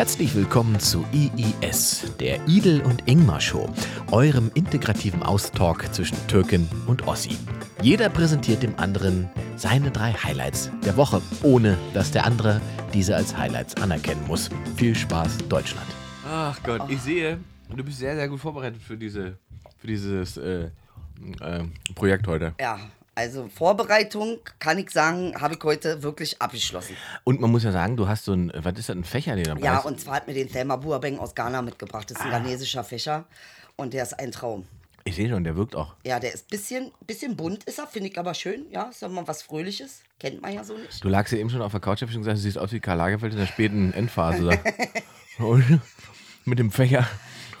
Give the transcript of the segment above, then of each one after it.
Herzlich willkommen zu IIS, der Idel und Ingmar Show, eurem integrativen Austalk zwischen Türkin und Ossi. Jeder präsentiert dem anderen seine drei Highlights der Woche, ohne dass der andere diese als Highlights anerkennen muss. Viel Spaß, Deutschland. Ach Gott, ich sehe, du bist sehr, sehr gut vorbereitet für, diese, für dieses äh, äh, Projekt heute. Ja, also Vorbereitung, kann ich sagen, habe ich heute wirklich abgeschlossen. Und man muss ja sagen, du hast so ein, was ist das, ein Fächer, den du dabei Ja, hast? und zwar hat mir den Thelma Buabeng aus Ghana mitgebracht. Das ist ein ghanesischer Fächer und der ist ein Traum. Ich sehe schon, der wirkt auch. Ja, der ist ein bisschen, bisschen bunt, ist er, finde ich aber schön. Ja, ist ja mal was Fröhliches. Kennt man ja so nicht. Du lagst ja eben schon auf der Couch, hab ich schon gesagt, du siehst aus wie Karl Lagerfeld in der späten Endphase. Mit dem Fächer.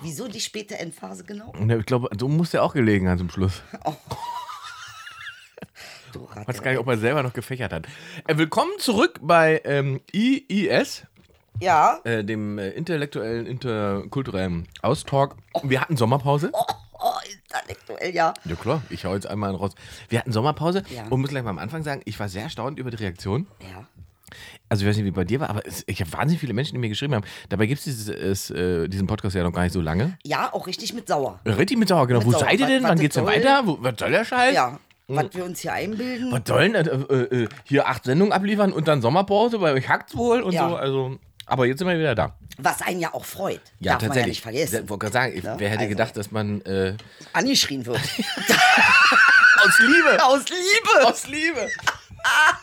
Wieso die späte Endphase genau? Und ich glaube, so muss der auch gelegen haben zum Schluss. Du Ich weiß gar nicht, ob er selber noch gefächert hat. Äh, willkommen zurück bei ähm, IIS, Ja, äh, dem äh, intellektuellen, interkulturellen Austalk. Wir hatten Sommerpause. oh, intellektuell, ja. Ja klar, ich hau jetzt einmal einen raus. Wir hatten Sommerpause Ja. und muss gleich mal am Anfang sagen, ich war sehr erstaunt über die Reaktion. Ja. Also ich weiß nicht, wie bei dir war, aber es, ich habe wahnsinnig viele Menschen, die mir geschrieben haben. Dabei gibt es äh, diesen Podcast ja noch gar nicht so lange. Ja, auch richtig mit Sauer. Richtig mit Sauer, genau. Mit Wo Sauer. seid ihr denn? was Wann geht's denn weiter? Wo, was soll der Scheiß? Ja, was wir uns hier einbilden. Was sollen äh, äh, äh, hier acht Sendungen abliefern und dann Sommerpause, weil euch hackt's wohl und Ja. so. Also, aber jetzt sind wir wieder da. Was einen ja auch freut. Ja, Darf man ja tatsächlich. nicht vergessen. Ich wollte gerade sagen, Ne? wer hätte Also. gedacht, dass man äh, Angeschrien wird. aus Liebe, Aus Liebe! aus Liebe.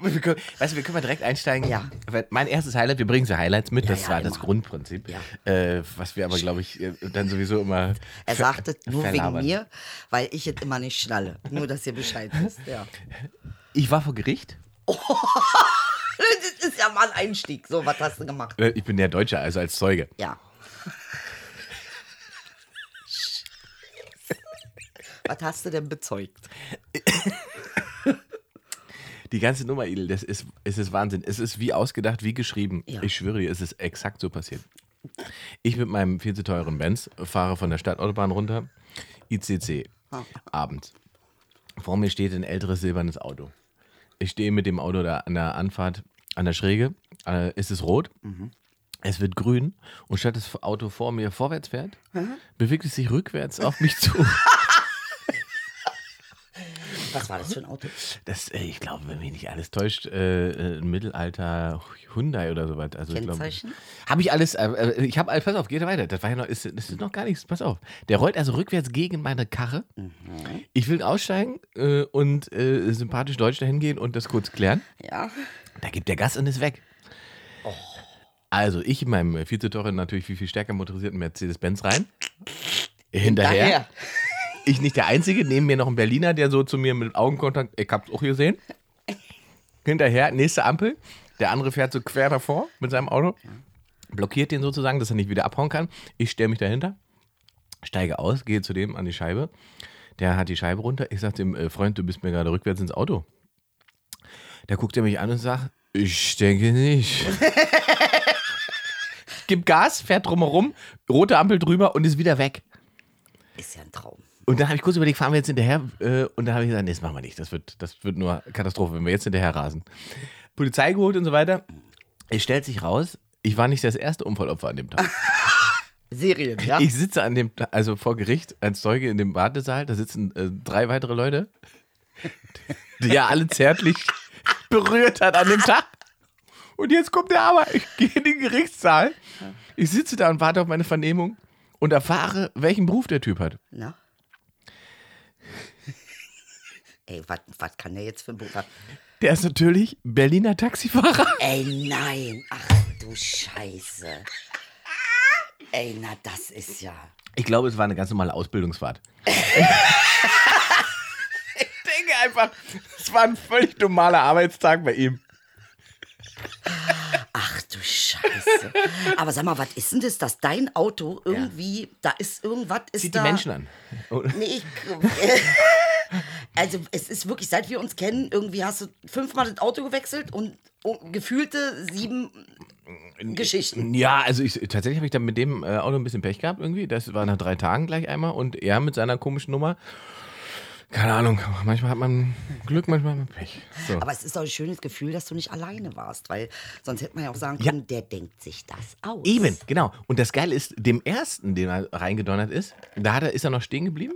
Wir können, weißt du, wir können mal direkt einsteigen. Ja. Mein erstes Highlight, wir bringen so Highlights mit, das ja, war das immer. Grundprinzip. Ja. Äh, was wir aber, glaube ich, äh, dann sowieso immer. Er sagte nur wegen mir, weil ich es immer nicht schnalle. Nur, dass ihr Bescheid wisst. Ja. Ich war vor Gericht. Das ist ja mal ein Einstieg. So, was hast du gemacht? Äh, Ich bin der Deutsche, also als Zeuge. Ja. was hast du denn bezeugt? Die ganze Nummer, Idel, das ist, es ist Wahnsinn. Es ist wie ausgedacht, wie geschrieben. Ja. Ich schwöre dir, es ist exakt so passiert. Ich mit meinem viel zu teuren Benz fahre von der Stadtautobahn runter, ICC, abends. Vor mir steht ein älteres silbernes Auto. Ich stehe mit dem Auto da an der Anfahrt, an der Schräge. Äh, es ist rot. Es wird grün. Und statt das Auto vor mir vorwärts fährt, bewegt es sich rückwärts auf mich zu. Was war das für ein Auto? Das, äh, ich glaube, wenn mich nicht alles täuscht, äh, äh, ein Mittelalter Hyundai oder sowas. Also, Kennzeichen? Habe ich alles, äh, äh, ich habe, pass auf, geht weiter. Das war ja noch, ist, das ist noch gar nichts, pass auf. Der rollt also rückwärts gegen meine Karre. Ich will aussteigen äh, und äh, sympathisch deutsch dahin gehen und das kurz klären. Ja. Da gibt der Gas und ist weg. Also, ich in meinem viel zu teuren, natürlich viel, viel stärker motorisierten Mercedes-Benz rein. Hinterher. Daher. Ich nicht der Einzige, neben mir noch ein Berliner, der so zu mir mit Augenkontakt, ich hab's auch gesehen. Hinterher, nächste Ampel. Der andere fährt so quer davor mit seinem Auto. Blockiert den sozusagen, dass er nicht wieder abhauen kann. Ich stelle mich dahinter, steige aus, gehe zu dem an die Scheibe. Der hat die Scheibe runter. Ich sage dem äh, Freund, du bist mir gerade rückwärts ins Auto. Der guckt er mich an und sagt, ich denke nicht. Gibt Gas, fährt drumherum, rote Ampel drüber und ist wieder weg. Ist ja ein Traum. Und dann habe ich kurz überlegt, fahren wir jetzt hinterher? Äh, und dann habe ich gesagt, nee, das machen wir nicht. Das wird, das wird nur Katastrophe, wenn wir jetzt hinterher rasen. Polizei geholt und so weiter. Es stellt sich raus, ich war nicht das erste Unfallopfer an dem Tag. Serien, ja? Ich sitze an dem, also vor Gericht als Zeuge in dem Wartesaal, da sitzen äh, drei weitere Leute, die er alle zärtlich berührt hat an dem Tag. Und jetzt kommt der aber, ich gehe in den Gerichtssaal, ich sitze da und warte auf meine Vernehmung und erfahre, welchen Beruf der Typ hat. Na? Ey, was kann der jetzt für ein Buch haben? Der ist natürlich Berliner Taxifahrer. Ey, nein. Ach du Scheiße. Ey, na, das ist ja. Ich glaube, es war eine ganz normale Ausbildungsfahrt. ich denke einfach, es war ein völlig normaler Arbeitstag bei ihm. Aber sag mal, was ist denn das, dass dein Auto irgendwie, da ist irgendwas, ist Zieht da. die Menschen an. Oder? Nee, ich, also es ist wirklich, seit wir uns kennen, irgendwie hast du fünfmal das Auto gewechselt und, und gefühlte sieben Geschichten. Ja, also ich, tatsächlich habe ich dann mit dem äh, Auto ein bisschen Pech gehabt irgendwie. Das war nach drei Tagen gleich einmal und er mit seiner komischen Nummer. Keine Ahnung, manchmal hat man Glück, manchmal hat man Pech. So. Aber es ist doch ein schönes Gefühl, dass du nicht alleine warst, weil sonst hätte man ja auch sagen Ja. können, der denkt sich das aus. Eben, genau. Und das Geile ist, dem ersten, den er reingedonnert ist, da er, ist er noch stehen geblieben.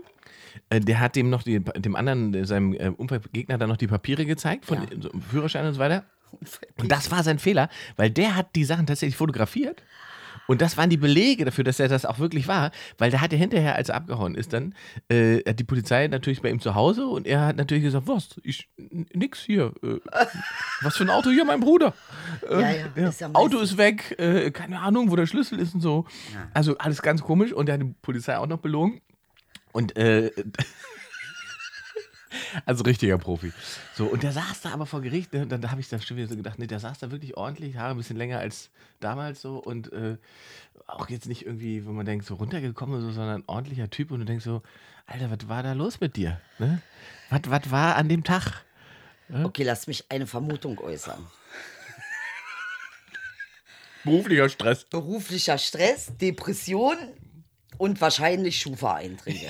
Äh, Der hat dem noch die, dem anderen, seinem äh, Unfallgegner, dann noch die Papiere gezeigt von Ja. Führerschein und so weiter. Und das war sein Fehler, weil der hat die Sachen tatsächlich fotografiert. Und das waren die Belege dafür, dass er das auch wirklich war, weil der hat ja hinterher, als er abgehauen ist, dann äh, hat die Polizei natürlich bei ihm zu Hause und er hat natürlich gesagt, was, ich, nix hier, äh, was für ein Auto hier, mein Bruder. Äh, Ja, ja, ist ja Auto ist weg, äh, keine Ahnung, wo der Schlüssel ist und so. Also alles ganz komisch und er hat die Polizei auch noch belogen. Und äh, also richtiger Profi. So, und der saß da aber vor Gericht, ne, und dann habe ich dann schon wieder so gedacht, nee, der saß da wirklich ordentlich, Haare ein bisschen länger als damals so und äh, auch jetzt nicht irgendwie, wo man denkt, so runtergekommen so, sondern ein ordentlicher Typ und du denkst so, Alter, was war da los mit dir? Ne? Was, was war an dem Tag? Okay, lass mich eine Vermutung äußern. Beruflicher Stress. Beruflicher Stress, Depression und wahrscheinlich Schufa-Einträge.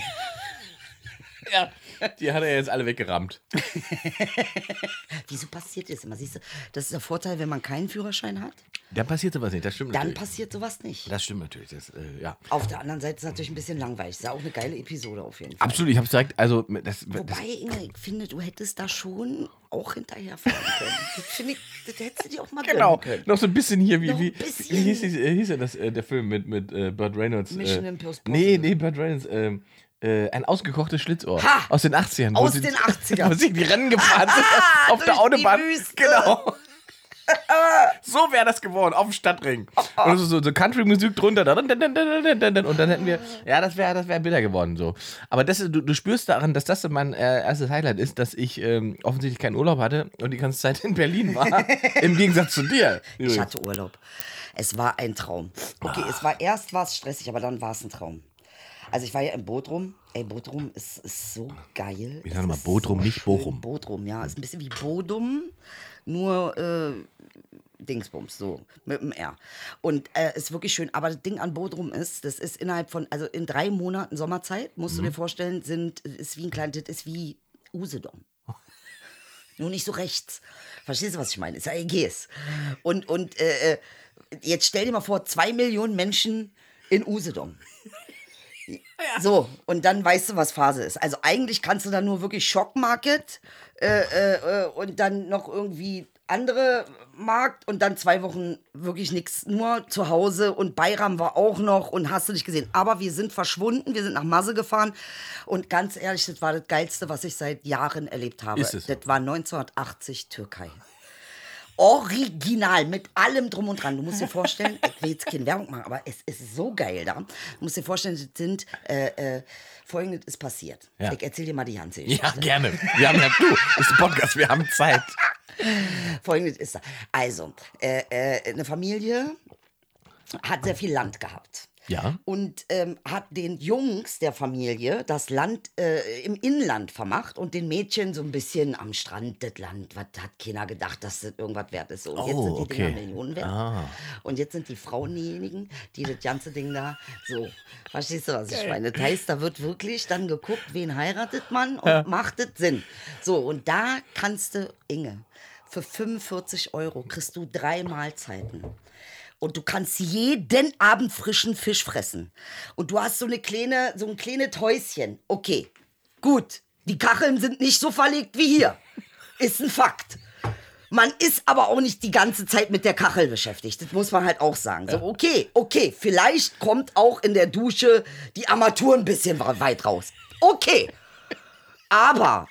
Ja, die hat er jetzt alle weggerammt. Wieso passiert das immer? Siehst du, das ist der Vorteil, wenn man keinen Führerschein hat, Dann passiert sowas nicht, das stimmt dann natürlich. passiert sowas nicht. Das stimmt natürlich, das, äh, ja. Auf der anderen Seite ist es natürlich ein bisschen langweilig. Ist ja auch eine geile Episode auf jeden Fall. Absolut, ich habe direkt, also das, das, Wobei, Inge, ich finde, du hättest da schon auch hinterherfahren können. Das finde ich, das hättest du dir auch mal Genau, noch so ein bisschen hier, wie, wie, ein bisschen. wie hieß, äh, hieß ja das, äh, der Film mit, mit äh, Burt Reynolds? Mission äh, Impossible. Nee, nee, Burt Reynolds, ähm, äh, ein ausgekochtes Schlitzohr. Ha! Aus den 80ern. wo Aus den 80ern. Wo sie die Rennen gefahren sind auf der Autobahn. Genau. so wäre das geworden, auf dem Stadtring. Und so, so, so Country-Musik drunter. Und dann hätten wir, ja, das wäre das wär bitter geworden. so. Aber das, du, du spürst daran, dass das mein äh, erstes Highlight ist, dass ich ähm, offensichtlich keinen Urlaub hatte und die ganze Zeit in Berlin war. Im Gegensatz zu dir. Ich hatte Urlaub. Es war ein Traum. Okay, es war erst war es stressig, aber dann war es ein Traum. Also ich war ja im Bodrum. Ey, Bodrum ist, ist so geil. Ich sage mal Bodrum, nicht schön. Bochum. Bodrum, ja. Ist ein bisschen wie Bodum, nur äh, Dingsbums, so, mit dem R. Und äh, ist wirklich schön. Aber das Ding an Bodrum ist, das ist innerhalb von, also in drei Monaten Sommerzeit, musst du Mhm. dir vorstellen, sind, ist wie ein kleines, das ist wie Usedom. Nur nicht so rechts. Verstehst du, was ich meine? Ist ja Ägäis. Und, und äh, äh, jetzt stell dir mal vor, zwei Millionen Menschen in Usedom. So, und dann weißt du, was Phase ist. Also eigentlich kannst du da nur wirklich Schockmarket äh, äh, äh, und dann noch irgendwie andere Markt und dann zwei Wochen wirklich nichts, nur zu Hause und Bayram war auch noch und hast du nicht gesehen. Aber wir sind verschwunden, wir sind nach Masse gefahren und ganz ehrlich, das war das Geilste, was ich seit Jahren erlebt habe. Ist es? Das war 1980 Türkei. Original, mit allem drum und dran. Du musst dir vorstellen, ich will jetzt keine Werbung machen, aber es ist so geil da. Du musst dir vorstellen, es sind, äh, äh, folgendes ist passiert. Ja. Ich erzähle dir mal die ganze Ja, Geschichte. gerne. Wir haben ja, du, ist ein Podcast, wir haben Zeit. Folgendes ist da. Also, äh, äh, eine Familie hat sehr viel Land gehabt. Ja. Und ähm, hat den Jungs der Familie das Land äh, im Inland vermacht und den Mädchen so ein bisschen am Strand das Land. Was hat keiner gedacht, dass das irgendwas wert ist? So, und jetzt Oh, sind die okay. Dinger Millionen wert. Ah. Und jetzt sind die Frauen diejenigen, die das ganze Ding da so. Verstehst du, was ich meine? Das heißt, da wird wirklich dann geguckt, wen heiratet man und macht es Sinn. So, und da kannst du, Inge, für 45 Euro kriegst du drei Mahlzeiten. Und du kannst jeden Abend frischen Fisch fressen. Und du hast so eine kleine, so ein kleines Häuschen. Okay, gut. Die Kacheln sind nicht so verlegt wie hier. Ist ein Fakt. Man ist aber auch nicht die ganze Zeit mit der Kachel beschäftigt. Das muss man halt auch sagen. So, okay, okay, vielleicht kommt auch in der Dusche die Armatur ein bisschen weit raus. Okay. Aber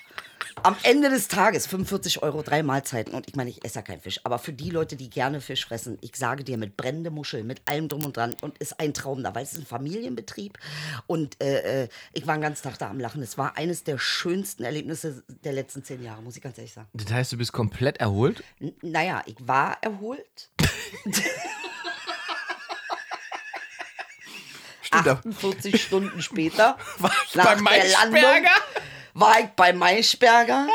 am Ende des Tages 45 Euro, drei Mahlzeiten. Und ich meine, ich esse ja keinen Fisch. Aber für die Leute, die gerne Fisch fressen, ich sage dir, mit brennende Muscheln, mit allem drum und dran. Und ist ein Traum da, weil es ist ein Familienbetrieb. Und äh, äh, ich war den ganzen Tag da am Lachen. Es war eines der schönsten Erlebnisse der letzten zehn Jahre, muss ich ganz ehrlich sagen. Das heißt, du bist komplett erholt? N naja, ich war erholt. Stimmt, 48 Stunden später, War ich nach bei der? Landung, war ich bei Maischberger.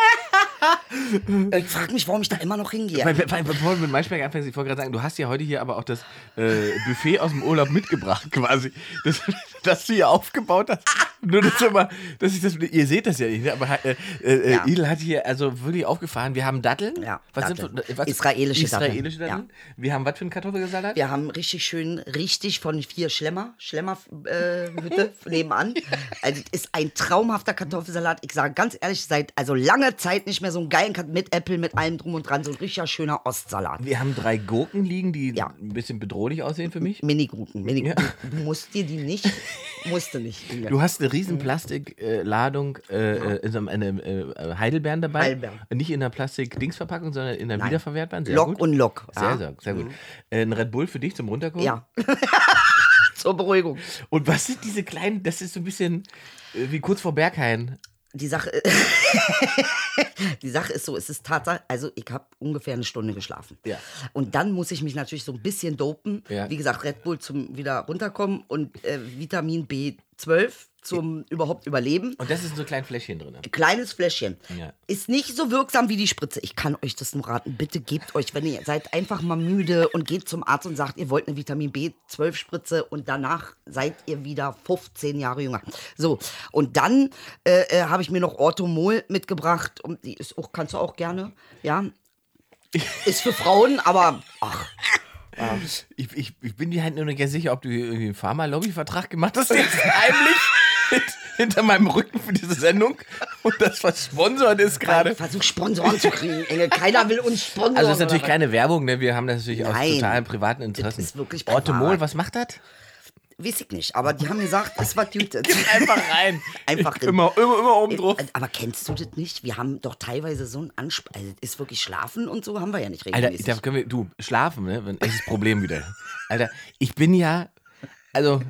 ich frage mich, warum ich da immer noch hingehe. Weil, weil, bevor du mit Maischberger anfängst, ich wollte gerade sagen, du hast ja heute hier aber auch das äh, Buffet aus dem Urlaub mitgebracht, quasi. Das, das du hier aufgebaut hast. Nur das immer, dass ich das, ihr seht das ja nicht, ne? aber äh, äh, Ja. Idel hat hier also wirklich aufgefahren. Wir haben Datteln. Ja, was Datteln. Sind, was, Israelische Datteln. Israelische Datteln. Wir haben was für einen Kartoffelsalat? Wir haben richtig schön, richtig von vier Schlemmer, Schlemmerhütte äh, nebenan. Also es ist ein traumhafter Kartoffelsalat. Ich sage ganz ehrlich, seit also langer Zeit nicht mehr so einen geilen Kat mit Äpfel, mit allem drum und dran, so ein richtiger schöner Ostsalat. Wir haben drei Gurken liegen, die Ja. ein bisschen bedrohlich aussehen für mich. Mini-Gurken, Mini-Gurken. Du musst dir die nicht, musste nicht. Inge. Du hast eine riesen Plastikladung äh, äh, in so einem eine, äh, Heidelbeeren dabei. Heidelbeeren. Nicht in einer Plastik-Dingsverpackung, sondern in einer Nein. wiederverwertbaren. Sehr Lock gut. und Lock. Sehr, ja. sehr, sehr gut. Äh, ein Red Bull für dich zum Runterkommen. Ja. Zur Beruhigung. Und was sind diese kleinen, das ist so ein bisschen äh, wie kurz vor Berghain. Die Sache, die Sache ist so, es ist Tatsache, also ich habe ungefähr eine Stunde geschlafen. Ja. Und dann muss ich mich natürlich so ein bisschen dopen. Ja. Wie gesagt, Red Bull zum wieder runterkommen und äh, Vitamin B12 zum überhaupt überleben. Und das ist so kleinen Fläschchen drin. Kleines Fläschchen. Ja. Ist nicht so wirksam wie die Spritze. Ich kann euch das nur raten. Bitte gebt euch, wenn ihr seid einfach mal müde und geht zum Arzt und sagt, ihr wollt eine Vitamin B12 Spritze und danach seid ihr wieder 15 Jahre jünger. So, und dann äh, äh, habe ich mir noch Orthomol mitgebracht. Und die ist auch, kannst du auch gerne, ja. Ist für Frauen, aber ach, Ich, ich, ich bin dir halt nur nicht ganz sicher, ob du hier irgendwie einen Pharma-Lobby-Vertrag gemacht hast, jetzt heimlich hint- hinter meinem Rücken für diese Sendung und das versponsert ist gerade. versuch Sponsoren zu kriegen, Engel. Keiner will uns sponsoren. Also das ist natürlich keine Werbung, ne? wir haben das natürlich aus Nein. totalen privaten Interessen. ist wirklich privat. was macht das? Weiß ich nicht, aber die haben gesagt, es war Tüte. Einfach rein. Einfach Ich, immer, immer, immer oben drauf. Äh, Aber kennst du das nicht? Wir haben doch teilweise so ein Anspruch. Also, das ist wirklich Schlafen und so haben wir ja nicht Alter, regelmäßig. da können wir, du, schlafen, ne? Wenn- Echtes Problem wieder. Alter, ich bin ja, also,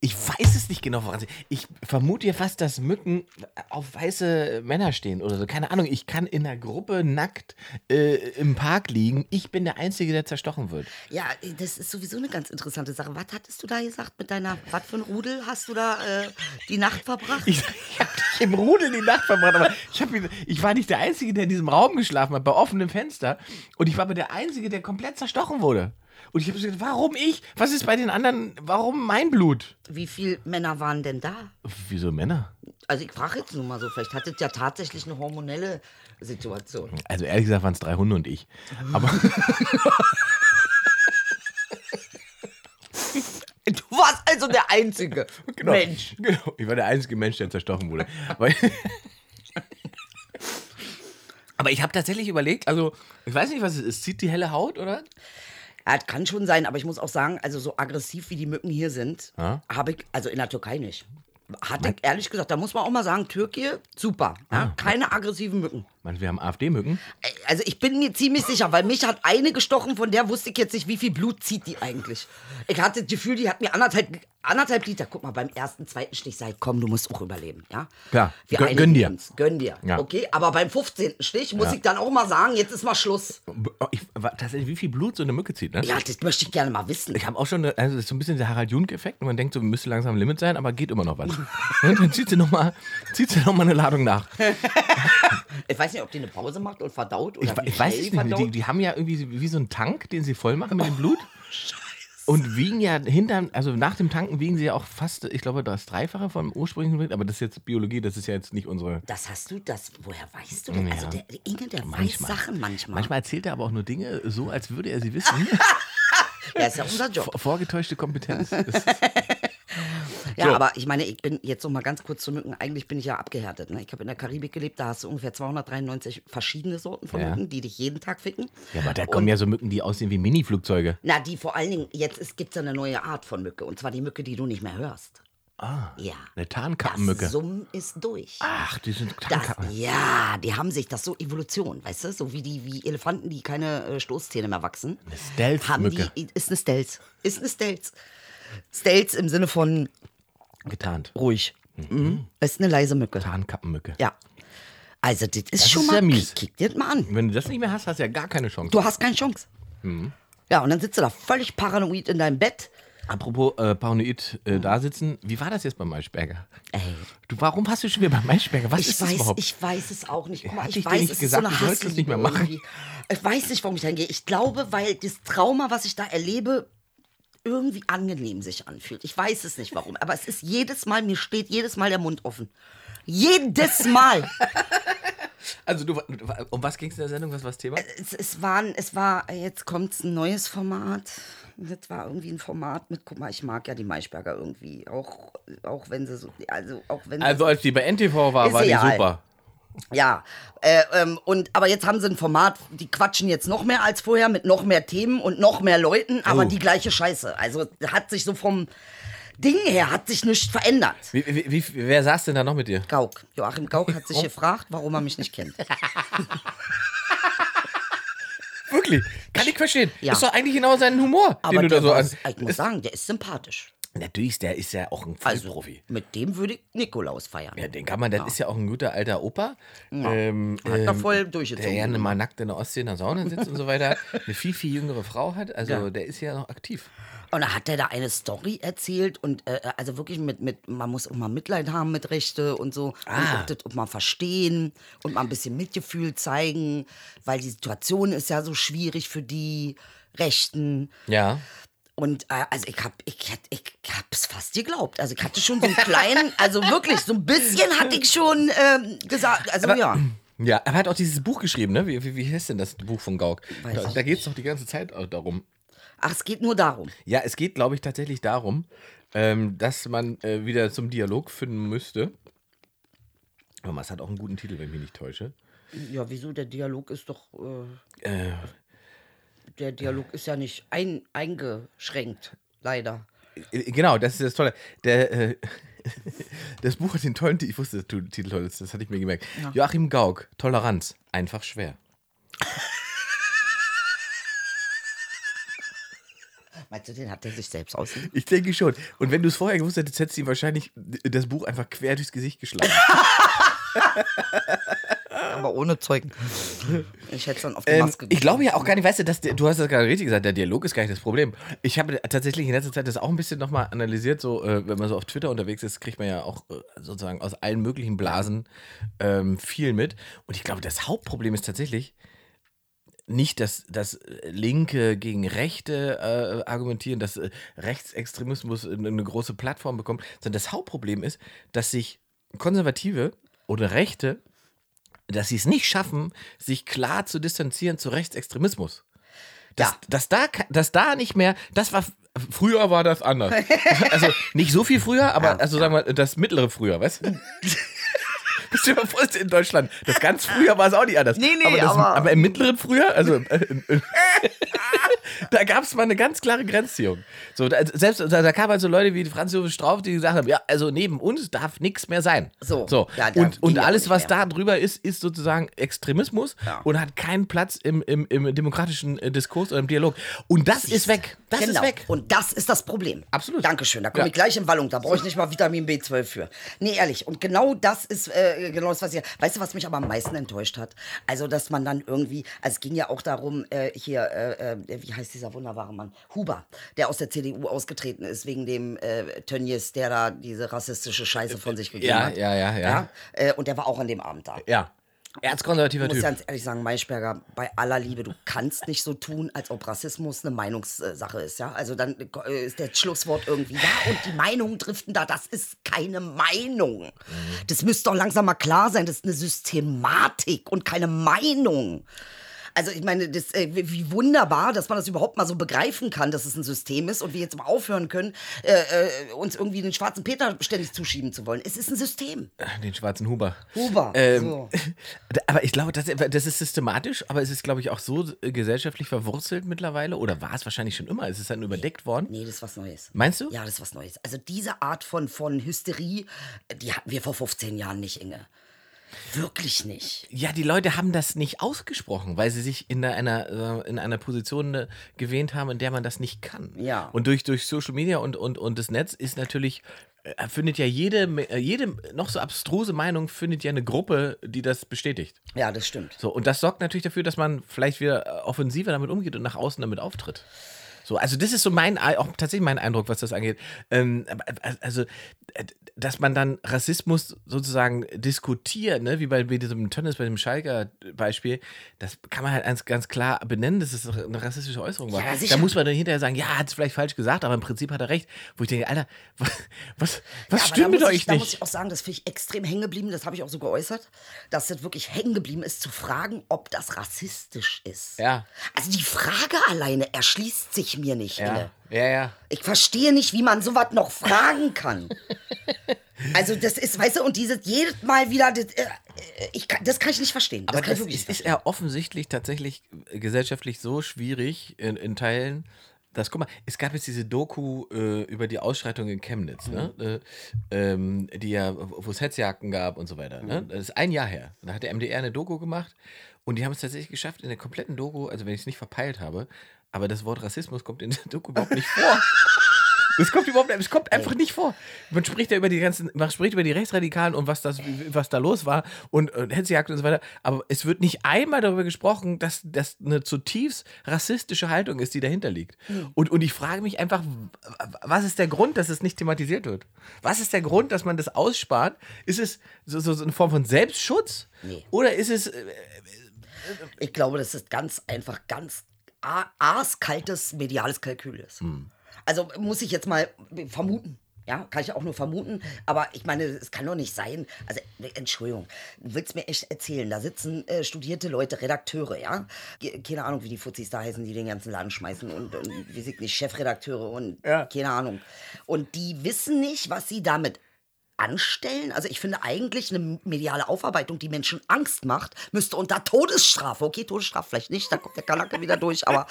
ich weiß es nicht genau, woran sie. Ich vermute ja fast, dass Mücken auf weiße Männer stehen oder so. Keine Ahnung, ich kann in einer Gruppe nackt äh, im Park liegen. Ich bin der Einzige, der zerstochen wird. ja, das ist sowieso eine ganz interessante Sache. Was hattest du da gesagt mit deiner, was für ein Rudel hast du da äh, die Nacht verbracht? Ich, ich habe dich im Rudel die Nacht verbracht, aber ich, hab, ich war nicht der Einzige, der in diesem Raum geschlafen hat, bei offenem Fenster. Und ich war aber der Einzige, der komplett zerstochen wurde. Und ich habe gesagt, warum ich? Was ist bei den anderen? Warum mein Blut? Wie viele Männer waren denn da? Wieso Männer? Also ich frage jetzt nur mal so, vielleicht hattet ja tatsächlich eine hormonelle Situation. Also ehrlich gesagt waren es drei Hunde und ich. Aber Du warst also der Einzige. Mensch. Genau. Ich war der einzige Mensch, der zerstochen wurde. Aber, aber ich habe tatsächlich überlegt, also ich weiß nicht, was es ist. Zieht die helle Haut, oder? Ja, das kann schon sein, aber ich muss auch sagen, also so aggressiv wie die Mücken hier sind, Ja. habe ich, also in der Türkei nicht. Hatte ich ehrlich gesagt, da muss man auch mal sagen, Türkei, super. Ja, keine aggressiven Mücken. Man, wir haben AfD-Mücken. Also ich bin mir ziemlich sicher, weil mich hat eine gestochen, von der wusste ich jetzt nicht, wie viel Blut zieht die eigentlich. Ich hatte das Gefühl, die hat mir anderthalb, anderthalb Liter. Guck mal, beim ersten, zweiten Stich sei, komm, du musst auch überleben, ja? Klar, Wir gön- einigen gönn dir. Uns. Gönn dir. Ja. Okay, aber beim 15. Stich muss Ja. ich dann auch mal sagen, jetzt ist mal Schluss. Ich, wa- tatsächlich, wie viel Blut so eine Mücke zieht, ne? Ja, das möchte ich gerne mal wissen. Ich habe auch schon, eine- also das ist so ein bisschen der Harald Junk-Effekt. Man denkt so, müsste langsam Limit sein, aber geht immer noch was. Und dann zieht sie nochmal noch mal eine Ladung nach. Ich weiß nicht, ob die eine Pause macht und verdaut oder Ich, ich weiß es nicht. Die, die haben ja irgendwie wie so einen Tank, den sie voll machen mit dem Blut. Und wiegen ja hinterm, also nach dem Tanken wiegen sie ja auch fast, ich glaube, das Dreifache vom ursprünglichen Gewicht. Aber das ist jetzt Biologie, das ist ja jetzt nicht unsere. Das hast du, das, woher weißt du denn? Ja. Also der, Inge, der weiß Manchmal. Sachen manchmal. Manchmal erzählt er aber auch nur Dinge so, als würde er sie wissen. Ja, ist ja unser Job. Vor- Vorgetäuschte Kompetenz. Das, Ja, So. aber ich meine, ich bin jetzt noch mal ganz kurz zu Mücken. Eigentlich bin ich ja abgehärtet. Ne? Ich habe in der Karibik gelebt, da hast du ungefähr 293 verschiedene Sorten von Ja. Mücken, die dich jeden Tag ficken. ja, aber da kommen ja so Mücken, die aussehen wie Mini-Flugzeuge. Na, die vor allen Dingen, jetzt gibt es ja eine neue Art von Mücke. Und zwar die Mücke, die du nicht mehr hörst. Ah, Ja. eine Das Tarnkappenmücke. Summen ist durch. Ach, die sind Das, Tarnkappen. ja, die haben sich, das ist so Evolution, weißt du? So wie die wie Elefanten, die keine äh, Stoßzähne mehr wachsen. Eine Stealth-Mücke. Ist eine Stelz. Ist eine Stelz. Stelz im Sinne von Getarnt. ruhig. Mhm. Ist eine leise Mücke. Tarnkappenmücke. Ja. Also, das ist Das schon ist mal. ja mies. Kick, dir das mal an. Wenn du das nicht mehr hast, hast du ja gar keine Chance. Du hast keine Chance. Mhm. Ja, und dann sitzt du da völlig paranoid in deinem Bett Apropos äh, Paranoid äh, da sitzen, wie war das jetzt beim Maischberger? Ey. Du, warum hast du schon wieder beim Maischberger? Was ich ist weiß, das überhaupt? Ich weiß es auch nicht. Guck mal, Hatte ich ich dir weiß, nicht es gesagt, ist so du eine sollst es nicht mehr machen? irgendwie. Ich weiß nicht, warum ich da hingehe. Ich glaube, weil das Trauma, was ich da erlebe, irgendwie angenehm sich anfühlt. Ich weiß es nicht warum, aber es ist jedes Mal, mir steht jedes Mal der Mund offen. Jedes Mal. Also, du, um was ging es in der Sendung? Was war das Thema? es, es, waren, es war, jetzt kommt ein neues Format. Das war irgendwie ein Format mit, guck mal, ich mag ja die Maischberger irgendwie. Auch, auch wenn sie so, also auch wenn sie Also, als die bei NTV war, war die egal. super. Ja, äh, ähm, und aber jetzt haben sie ein Format, die quatschen jetzt noch mehr als vorher mit noch mehr Themen und noch mehr Leuten, aber Oh. die gleiche Scheiße. Also hat sich so vom Ding her hat sich nichts verändert. Wie, wie, wie, wer saß denn da noch mit dir? Gauk. Joachim Gauk hat sich gefragt, warum er mich nicht kennt. Wirklich? Kann ich verstehen. Ja. Ist doch eigentlich genau sein Humor, Aber den du da so an. ich muss sagen, der ist sympathisch. Natürlich, der ist ja auch ein Also Vollprofi. mit dem würde ich Nikolaus feiern. Ja, den kann man, das ist ja auch ein guter alter Opa. Ähm, Hat er ähm, voll der durchgezogen. gerne mal nackt in der Ostsee in der Sauna sitzt und so weiter. Eine viel, viel jüngere Frau hat. Also Ja. der ist ja noch aktiv. Und da hat er da eine Story erzählt und äh, also wirklich mit, mit, man muss auch mal Mitleid haben mit Rechte und so. Ah. Und auch mal verstehen und mal ein bisschen Mitgefühl zeigen, weil die Situation ist ja so schwierig für die Rechten. Ja. Und äh, also ich hab, ich, ich hab's fast geglaubt. Also ich hatte schon so einen kleinen, also wirklich, so ein bisschen hatte ich schon ähm, gesagt. Also ja. Ja, er hat auch dieses Buch geschrieben, ne? Wie, wie, wie heißt denn das Buch von Gauck? Weiß Da, da geht es doch die ganze Zeit darum. Ach, es geht nur darum. Ja, es geht, glaube ich, tatsächlich darum, ähm, dass man äh, wieder zum Dialog finden müsste. Aber es hat auch einen guten Titel, wenn ich mich nicht täusche. Ja, wieso? Der Dialog ist doch. Äh, Äh, der Dialog ist ja nicht ein, eingeschränkt, leider. Äh, Genau, das ist das Tolle. Der, äh, das Buch hat den tollen Titel, ich wusste, dass der Titel toll ist, das hatte ich mir gemerkt. Joachim Gauck, Toleranz, einfach schwer. Meinst du, den hat er sich selbst ausgesucht? Ich denke schon. Und wenn du es vorher gewusst hättest, hättest du ihm wahrscheinlich das Buch einfach quer durchs Gesicht geschlagen. Aber ohne Zeugen. Ich hätte dann auf die ähm, Maske ich glaube ja auch gar nicht, weißt du, dass der, du hast das gerade richtig gesagt, der Dialog ist gar nicht das Problem. Ich habe tatsächlich in letzter Zeit das auch ein bisschen nochmal analysiert, so, äh, wenn man so auf Twitter unterwegs ist, kriegt man ja auch äh, sozusagen aus allen möglichen Blasen ähm, viel mit. Und ich glaube, das Hauptproblem ist tatsächlich, nicht, dass, dass Linke gegen Rechte äh, argumentieren, dass äh, Rechtsextremismus eine große Plattform bekommt, sondern das Hauptproblem ist, dass sich Konservative oder Rechte, dass sie es nicht schaffen, sich klar zu distanzieren zu Rechtsextremismus. Dass, Ja. dass, da, dass da nicht mehr, das war, früher war das anders. also nicht so viel früher, aber also sagen wir, das mittlere früher, weißt du? Bist du mal vor, in Deutschland. Das ganz früher war es auch nicht anders. Nee, nee, aber, das, aber- aber im mittleren früher, also äh, äh, da gab es mal eine ganz klare Grenzziehung. So, da, selbst da, da kamen halt so Leute wie Franz Josef Strauß, die gesagt haben, ja, also neben uns darf nichts mehr sein. So, so. ja, und und alles, was da drüber ist, ist sozusagen Extremismus Ja. und hat keinen Platz im, im, im demokratischen äh, Diskurs oder im Dialog. Und das ist weg. Das genau. ist weg. Und das ist das Problem. Absolut. Dankeschön. Da komme Ja. ich gleich in Wallung. Da brauche ich nicht mal Vitamin B12 für. Nee, ehrlich. Und genau das ist äh, genau das, was ich. Weißt du, was mich aber am meisten enttäuscht hat? Also, dass man dann irgendwie. Also, es ging ja auch darum, äh, hier, äh, äh, wie heißt dieser wunderbare Mann? Huber, der aus der CDU ausgetreten ist, wegen dem äh, Tönnies, der da diese rassistische Scheiße von sich gegeben Ja, hat. ja, ja, ja. Äh, und der war auch an dem Abend da. Ja. Erzkonservativer Ich muss Typ. ganz ehrlich sagen, Maischberger, bei aller Liebe, du kannst nicht so tun, als ob Rassismus eine Meinungssache ist, ja? Also dann äh, ist der Schlusswort irgendwie, ja, und die Meinungen driften da, das ist keine Meinung. Das müsste doch langsam mal klar sein, das ist eine Systematik und keine Meinung. Also ich meine, das, äh, wie wunderbar, dass man das überhaupt mal so begreifen kann, dass es ein System ist und wir jetzt mal aufhören können, äh, äh, uns irgendwie den schwarzen Peter ständig zuschieben zu wollen. Es ist ein System. Den schwarzen Huber. Huber, Ähm, so. Aber ich glaube, das, das ist systematisch, aber es ist, glaube ich, auch so äh, gesellschaftlich verwurzelt mittlerweile. Oder war es wahrscheinlich schon immer? Es ist dann überdeckt worden. Nee, das ist was Neues. Meinst du? Ja, das ist was Neues. Also diese Art von, von Hysterie, die hatten wir vor 15 Jahren nicht, Inge. Wirklich nicht. Ja, die Leute haben das nicht ausgesprochen, weil sie sich in einer, äh, in einer Position äh, gewähnt haben, in der man das nicht kann. Ja. Und durch, durch Social Media und, und, und das Netz ist natürlich, äh, findet ja jede, jede noch so abstruse Meinung, findet ja eine Gruppe, die das bestätigt. Ja, das stimmt. So, und das sorgt natürlich dafür, dass man vielleicht wieder offensiver damit umgeht und nach außen damit auftritt. So, also das ist so mein, auch tatsächlich mein Eindruck, was das angeht. Ähm, also, äh, dass man dann Rassismus sozusagen diskutiert, ne? wie bei, bei diesem Tönnes, bei dem Schalker Beispiel, das kann man halt ganz, ganz klar benennen, dass es eine rassistische Äußerung war. Ja, da muss man dann hinterher sagen, ja, hat es vielleicht falsch gesagt, aber im Prinzip hat er recht. Wo ich denke, Alter, was, was, was Ja, stimmt da mit euch ich, Da nicht? muss ich auch sagen, das finde ich extrem hängen geblieben, das habe ich auch so geäußert, dass das wirklich hängen geblieben ist, zu fragen, ob das rassistisch ist. Ja. Also die Frage alleine erschließt sich mir nicht. ja, ja, ja. Ich verstehe nicht, wie man sowas noch fragen kann. Also das ist, weißt du, und dieses jedes Mal wieder, das, äh, ich kann, das kann ich nicht verstehen. Das Aber das ich ist, nicht ist ja offensichtlich tatsächlich äh, gesellschaftlich so schwierig in, in Teilen. dass, guck mal, es gab jetzt diese Doku äh, über die Ausschreitung in Chemnitz, ne? Äh, ähm, die ja, wo es Hetzjagden gab und so weiter. Ne? Das ist ein Jahr her. Da hat der MDR eine Doku gemacht und die haben es tatsächlich geschafft, in der kompletten Doku, also wenn ich es nicht verpeilt habe, aber das Wort Rassismus kommt in der Doku überhaupt nicht vor. Es kommt überhaupt es kommt einfach nicht vor. Man spricht ja über die ganzen, man spricht über die Rechtsradikalen und was das, was da los war und, und Hetzjagd und so weiter. Aber es wird nicht einmal darüber gesprochen, dass das eine zutiefst rassistische Haltung ist, die dahinter liegt. Und, und ich frage mich einfach, was ist der Grund, dass es nicht thematisiert wird? Was ist der Grund, dass man das ausspart? Ist es so, so, so eine Form von Selbstschutz? Nee. Oder ist es, äh, Ich glaube, das ist ganz einfach ganz a- aaskaltes mediales Kalkül ist. Also muss ich jetzt mal vermuten. Ja, kann ich auch nur vermuten. Aber ich meine, es kann doch nicht sein. Also, Entschuldigung, du willst mir echt erzählen, da sitzen äh, studierte Leute, Redakteure, ja? Keine Ahnung, wie die Fuzis da heißen, die den ganzen Laden schmeißen und, und wie sie nicht, Chefredakteure und Ja. keine Ahnung. Und die wissen nicht, was sie damit anstellen? Also ich finde eigentlich eine mediale Aufarbeitung, die Menschen Angst macht, müsste unter Todesstrafe, okay, Todesstrafe vielleicht nicht, da kommt der Kanake wieder durch, aber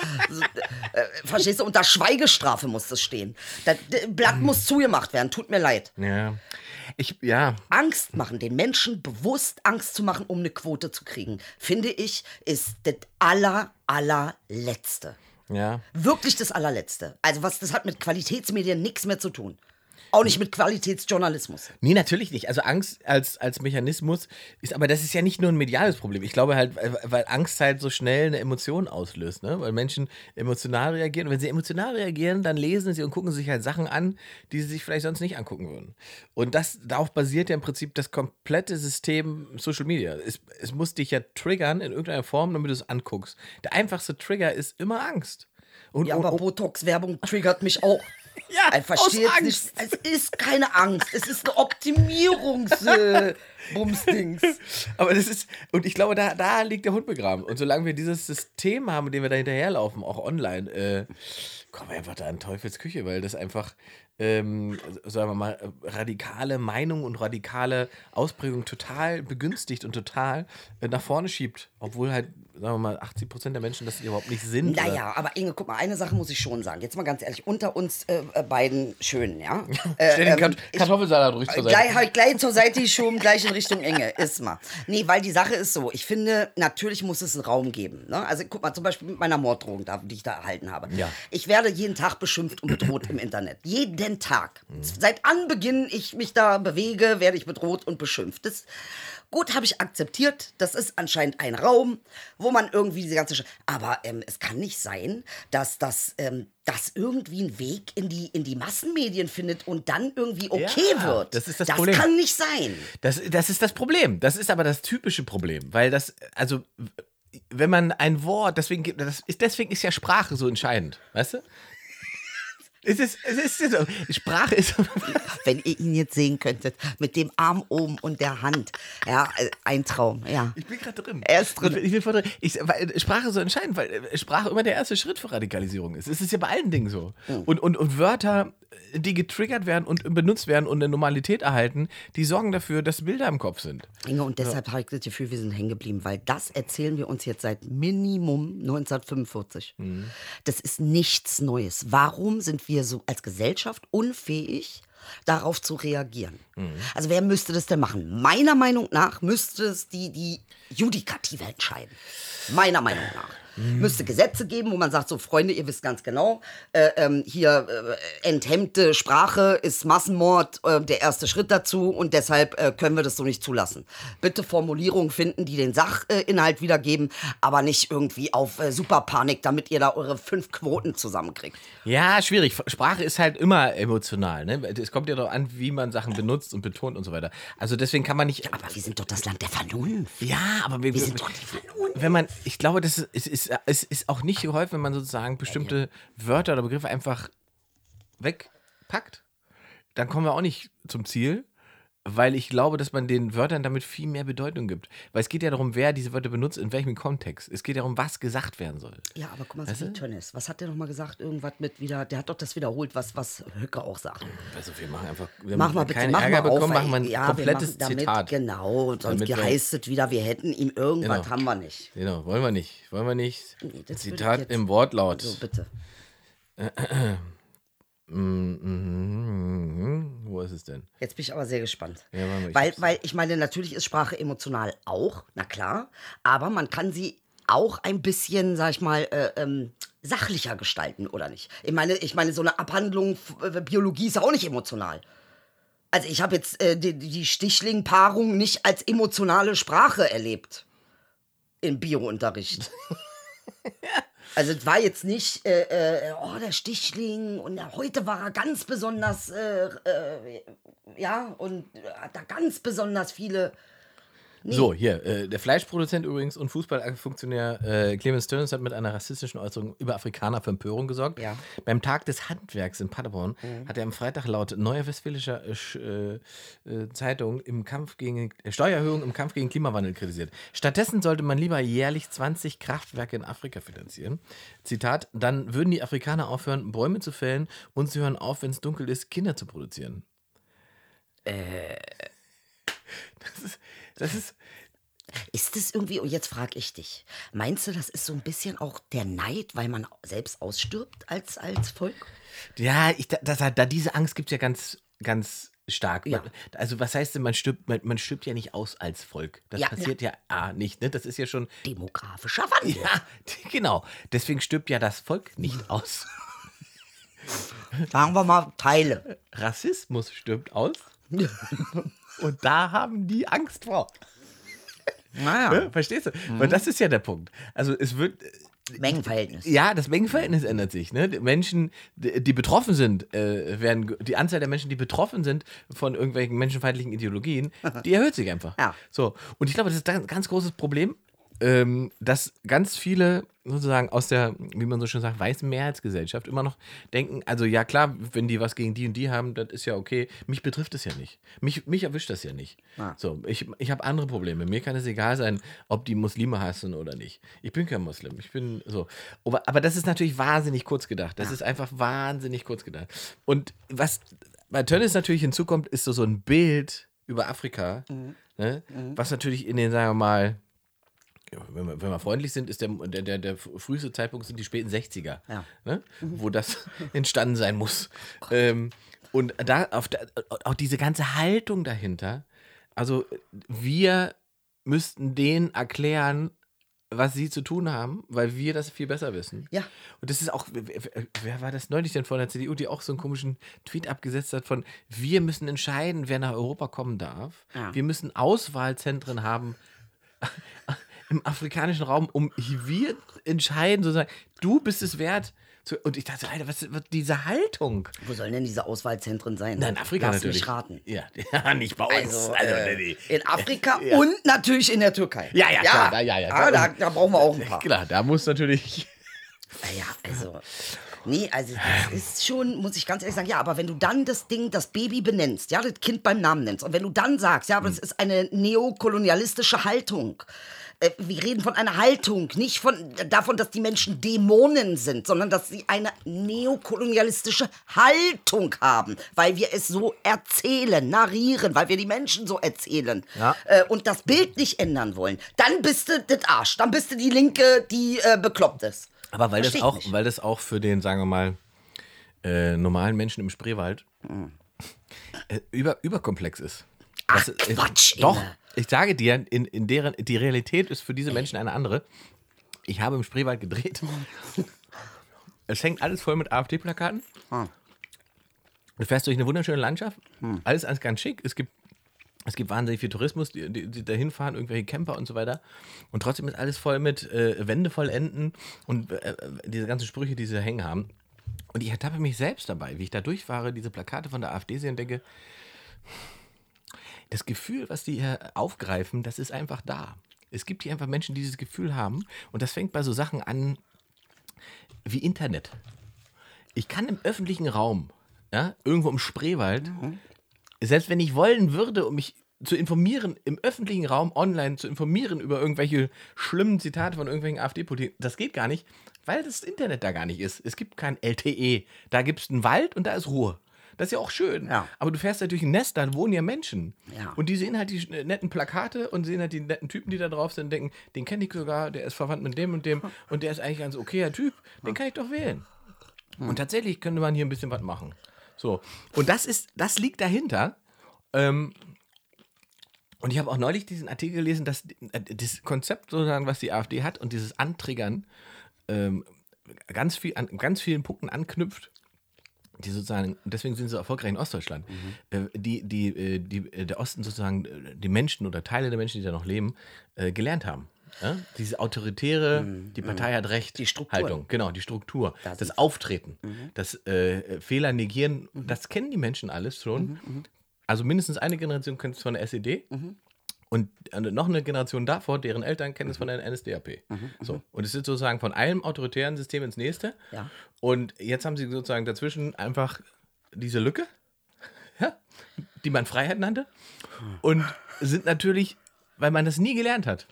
äh, verstehst du, unter Schweigestrafe muss das stehen. Das das Blatt muss zugemacht werden, tut mir leid. ja, ich, ja, Angst machen, den Menschen bewusst Angst zu machen, um eine Quote zu kriegen, finde ich, ist das aller, allerletzte. ja. Wirklich das allerletzte. Also was, das hat mit Qualitätsmedien nichts mehr zu tun. Auch nicht mit Qualitätsjournalismus. Nee, natürlich nicht. Also Angst als, als Mechanismus ist, aber das ist ja nicht nur ein mediales Problem. Ich glaube halt, weil, Angst halt so schnell eine Emotion auslöst, ne? Weil Menschen emotional reagieren. Und wenn sie emotional reagieren, dann lesen sie und gucken sich halt Sachen an, die sie sich vielleicht sonst nicht angucken würden. Und das, darauf basiert ja im Prinzip das komplette System Social Media. Es, es muss dich ja triggern in irgendeiner Form, damit du es anguckst. Der einfachste Trigger ist immer Angst. Und, Ja, und, aber Botox-Werbung triggert mich auch. Ja, ich verstehe aus jetzt nicht. Es ist keine Angst. Es ist eine Optimierungs-Bumsdings. Aber das ist, und ich glaube, da, da liegt der Hund begraben. Und solange wir dieses System haben, mit dem wir da hinterherlaufen, auch online, äh, kommen wir einfach da in Teufels Küche, weil das einfach, ähm, sagen wir mal, äh, radikale Meinung und radikale Ausprägung total begünstigt und total äh, nach vorne schiebt. Obwohl halt, sagen wir mal, 80 Prozent der Menschen das überhaupt nicht sind. oder- Naja, aber Inge, guck mal, eine Sache muss ich schon sagen. Jetzt mal ganz ehrlich, unter uns äh, beiden Schönen, ja? Äh, Stell den ähm, Kartoffelsalat ruhig zur Seite. Gleich, halt gleich zur Seite geschoben, gleich in Richtung Enge. Ist mal. Nee, weil die Sache ist so. Ich finde, natürlich muss es einen Raum geben. Ne? Also guck mal, zum Beispiel mit meiner Morddrohung, die ich da erhalten habe. Ja. Ich werde jeden Tag beschimpft und bedroht im Internet. Jeden Tag. Mhm. Seit Anbeginn ich mich da bewege, werde ich bedroht und beschimpft. Das, gut, habe ich akzeptiert. Das ist anscheinend ein Raum, wo man irgendwie diese ganze... Sch Aber ähm, es kann nicht sein, dass das... Ähm, das irgendwie einen Weg in die, in die Massenmedien findet und dann irgendwie okay Ja, wird. das ist das das Problem. kann nicht sein. Das, das ist das Problem. Das ist aber das typische Problem, weil das, also, wenn man ein Wort, deswegen, gibt- das ist, deswegen ist ja Sprache so entscheidend, weißt du? Es ist, es ist so. Sprache ist. Wenn ihr ihn jetzt sehen könntet, mit dem Arm oben und der Hand. Ja, ein Traum, ja. Ich bin gerade drin. Er ist drin. Ich bin, voll drin. Ich, weil Sprache ist so entscheidend, weil äh, Sprache immer der erste Schritt für Radikalisierung ist. Es ist ja bei allen Dingen so. Und, und, und Wörter, die getriggert werden und benutzt werden und eine Normalität erhalten, die sorgen dafür, dass Bilder im Kopf sind. Inge, und deshalb habe ich das Gefühl, wir sind hängen geblieben, weil das erzählen wir uns jetzt seit Minimum 1945. Das ist nichts Neues. Warum sind wir so als Gesellschaft unfähig, darauf zu reagieren? Also wer müsste das denn machen? Meiner Meinung nach müsste es die, die Judikative entscheiden. Meiner Meinung nach. Müsste Gesetze geben, wo man sagt, so Freunde, ihr wisst ganz genau, äh, ähm, hier äh, enthemmte Sprache ist Massenmord, äh, der erste Schritt dazu und deshalb äh, können wir das so nicht zulassen. Bitte Formulierungen finden, die den Sachinhalt wiedergeben, aber nicht irgendwie auf äh, Superpanik, damit ihr da eure fünf Quoten zusammenkriegt. Ja, schwierig. Sprache ist halt immer emotional. Ne? Es kommt ja darauf an, wie man Sachen benutzt und betont und so weiter. Also deswegen kann man nicht. Aber wir sind doch das Land der Vernunft. Ja, aber wir, Wir sind doch die Vernunft. wenn man, ich glaube, das ist, es ist, es ist auch nicht geholfen, wenn man sozusagen bestimmte Wörter oder Begriffe einfach wegpackt. Dann kommen wir auch nicht zum Ziel, weil ich glaube, dass man den Wörtern damit viel mehr Bedeutung gibt. Weil es geht ja darum, wer diese Wörter benutzt, in welchem Kontext. Es geht ja darum, was gesagt werden soll. Ja, aber guck mal, Weißt du? wie Tönnes. Was hat der nochmal gesagt? Irgendwas mit wieder, der hat doch das wiederholt, was, was Höcke auch sagt. Also wir machen einfach, wir Mach mal bitte, keinen mach Ärger mal auf, bekommen, machen wir ein ja, komplettes damit, Zitat. Genau, sonst Damit wir- heißt es wieder, wir hätten ihm irgendwas, Genau. haben wir nicht. Genau, wollen wir nicht. Wollen wir nicht. Nee, Zitat im Wortlaut. So, bitte. Mhm. Wo ist es denn? Jetzt bin ich aber sehr gespannt. Ja, mal, ich weil, weil ich meine, natürlich ist Sprache emotional auch, na klar, aber man kann sie auch ein bisschen, sag ich mal, äh, ähm, sachlicher gestalten, oder nicht? Ich meine, ich meine, so eine Abhandlung äh, Biologie ist ja auch nicht emotional. Also ich habe jetzt äh, die, die Stichling-Paarung nicht als emotionale Sprache erlebt im Biounterricht. Also es war jetzt nicht, äh, äh, oh, der Stichling und ja, heute war er ganz besonders, äh, äh, ja, und hat da ganz besonders viele. So, hier, äh, der Fleischproduzent übrigens und Fußballfunktionär äh, Clemens Tönnes hat mit einer rassistischen Äußerung über Afrikaner für Empörung gesorgt. Ja. Beim Tag des Handwerks in Paderborn hat er am Freitag laut Neuer Westfälischer äh, äh, äh, Zeitung im Kampf gegen äh, Steuererhöhung im Kampf gegen Klimawandel kritisiert. Stattdessen sollte man lieber jährlich 20 Kraftwerke in Afrika finanzieren. Zitat, dann würden die Afrikaner aufhören, Bäume zu fällen und sie hören auf, wenn es dunkel ist, Kinder zu produzieren. Das ist, das ist Ist das irgendwie, und jetzt frage ich dich, meinst du, das ist so ein bisschen auch der Neid, weil man selbst ausstirbt als, als Volk? Ja, ich, da, da, da diese Angst gibt es ja ganz, ganz stark. Ja. Also was heißt denn, man stirbt, man, man stirbt ja nicht aus als Volk. Das Ja, passiert ja, A, nicht. Ne? Das ist ja schon. Demografischer Wandel. Ja, genau. Deswegen stirbt ja das Volk nicht aus. Sagen wir mal Teile. Rassismus stirbt aus. Und da haben die Angst vor. Naja, Ne? Verstehst du? Weil das ist ja der Punkt. Also es wird. Mengenverhältnis. Ja, das Mengenverhältnis ändert sich. Ne? Die Menschen, die die betroffen sind, äh, werden, die Anzahl der Menschen, die betroffen sind von irgendwelchen menschenfeindlichen Ideologien, die erhöht sich einfach. Ja. So. Und ich glaube, das ist ein ganz großes Problem, ähm, dass ganz viele sozusagen aus der, wie man so schön sagt, weißen Mehrheitsgesellschaft immer noch denken, also ja klar, wenn die was gegen die und die haben, das ist ja okay. Mich betrifft das ja nicht. Mich, mich erwischt das ja nicht. Ah. So, ich, ich habe andere Probleme. Mir kann es egal sein, ob die Muslime hassen oder nicht. Ich bin kein Muslim. Ich bin so. Aber, aber das ist natürlich wahnsinnig kurz gedacht. Das ist einfach wahnsinnig kurz gedacht. Und was bei Tönnies natürlich hinzukommt, ist so, so ein Bild über Afrika, ne? was natürlich in den, sagen wir mal, ja, wenn, wir, wenn wir freundlich sind, ist der, der, der, der früheste Zeitpunkt sind die späten 60er, Ja. ne? wo das entstanden sein muss. ähm, und da auf der, auch diese ganze Haltung dahinter, also wir müssten denen erklären, was sie zu tun haben, weil wir das viel besser wissen. Ja. Und das ist auch, wer, wer- wer war das neulich denn von der CDU, die auch so einen komischen Tweet abgesetzt hat von, wir müssen entscheiden, wer nach Europa kommen darf. Ja. Wir müssen Auswahlzentren haben im afrikanischen Raum, um wir entscheiden, sozusagen, du bist es wert. zu- Und ich dachte, Alter, was ist diese Haltung? Wo sollen denn diese Auswahlzentren sein? Na, in Afrika Lass natürlich. mich raten. Ja, ja, nicht bei uns. Also, Also, äh, in Afrika Ja. und natürlich in der Türkei. Ja, ja, klar, da- ja, ja, Ah, da, da brauchen wir auch ein paar. Klar, da muss natürlich. Naja, also. Nee, also das ist schon, muss ich ganz ehrlich sagen, ja, aber wenn du dann das Ding, das Baby benennst, ja, das Kind beim Namen nennst, und wenn du dann sagst, ja, aber das ist eine neokolonialistische Haltung. Äh, Wir reden von einer Haltung, nicht von davon, dass die Menschen Dämonen sind, sondern dass sie eine neokolonialistische Haltung haben, weil wir es so erzählen, narrieren, weil wir die Menschen so erzählen Ja. äh, und das Bild nicht ändern wollen. Dann bist du das Arsch, dann bist du die Linke, die äh, bekloppt ist. Aber weil das, Versteh auch, weil das auch für den, sagen wir mal, äh, normalen Menschen im Spreewald äh, über, überkomplex ist. Ach, Das ist- Quatsch, Doch, Inge. ich sage dir, in, in deren, die Realität ist für diese Menschen eine andere. Ich habe im Spreewald gedreht. es hängt alles voll mit AfD-Plakaten. Ah. Du fährst durch eine wunderschöne Landschaft. Alles, alles ganz schick. Es gibt, es gibt wahnsinnig viel Tourismus, die, die, die dahin fahren, irgendwelche Camper und so weiter. Und trotzdem ist alles voll mit äh, Wände voll Enden und äh, diese ganzen Sprüche, die sie da hängen haben. Und ich ertappe mich selbst dabei, wie ich da durchfahre, diese Plakate von der AfD sehe und denke, das Gefühl, was die hier aufgreifen, das ist einfach da. Es gibt hier einfach Menschen, die dieses Gefühl haben. Und das fängt bei so Sachen an wie Internet. Ich kann im öffentlichen Raum, ja, irgendwo im Spreewald, selbst wenn ich wollen würde, um mich zu informieren, im öffentlichen Raum online zu informieren über irgendwelche schlimmen Zitate von irgendwelchen AfD-Politikern, das geht gar nicht, weil das Internet da gar nicht ist. Es gibt kein LTE. Da gibt es einen Wald und da ist Ruhe. Das ist ja auch schön. Ja. Aber du fährst da durch ein Nest, da wohnen ja Menschen. Ja. Und die sehen halt die sch- netten Plakate und sehen halt die netten Typen, die da drauf sind und denken, den kenne ich sogar, der ist verwandt mit dem und dem und der ist eigentlich ein ganz okayer Typ, den kann ich doch wählen. Und tatsächlich könnte man hier ein bisschen was machen. So. Und das ist, das liegt dahinter. Ähm, und ich habe auch neulich diesen Artikel gelesen, dass äh, das Konzept sozusagen, was die AfD hat und dieses Antriggern ähm, ganz viel an ganz vielen Punkten anknüpft, die sozusagen, deswegen sind sie so erfolgreich in Ostdeutschland, äh, die, die, äh, die, äh, der Osten sozusagen, äh, die Menschen oder Teile der Menschen, die da noch leben, äh, gelernt haben. Ja? Diese autoritäre, die Partei hat Recht, Die Struktur. Haltung, genau, die Struktur, Da das sie. Auftreten, das äh, Fehler negieren, das kennen die Menschen alles schon. Also mindestens eine Generation kennt es von der SED. Und äh, noch eine Generation davor, deren Eltern kennen es von der NSDAP. So. Und es ist sozusagen von einem autoritären System ins nächste. Ja. Und jetzt haben sie sozusagen dazwischen einfach diese Lücke, ja, die man Freiheit nannte. Und sind natürlich, weil man das nie gelernt hat,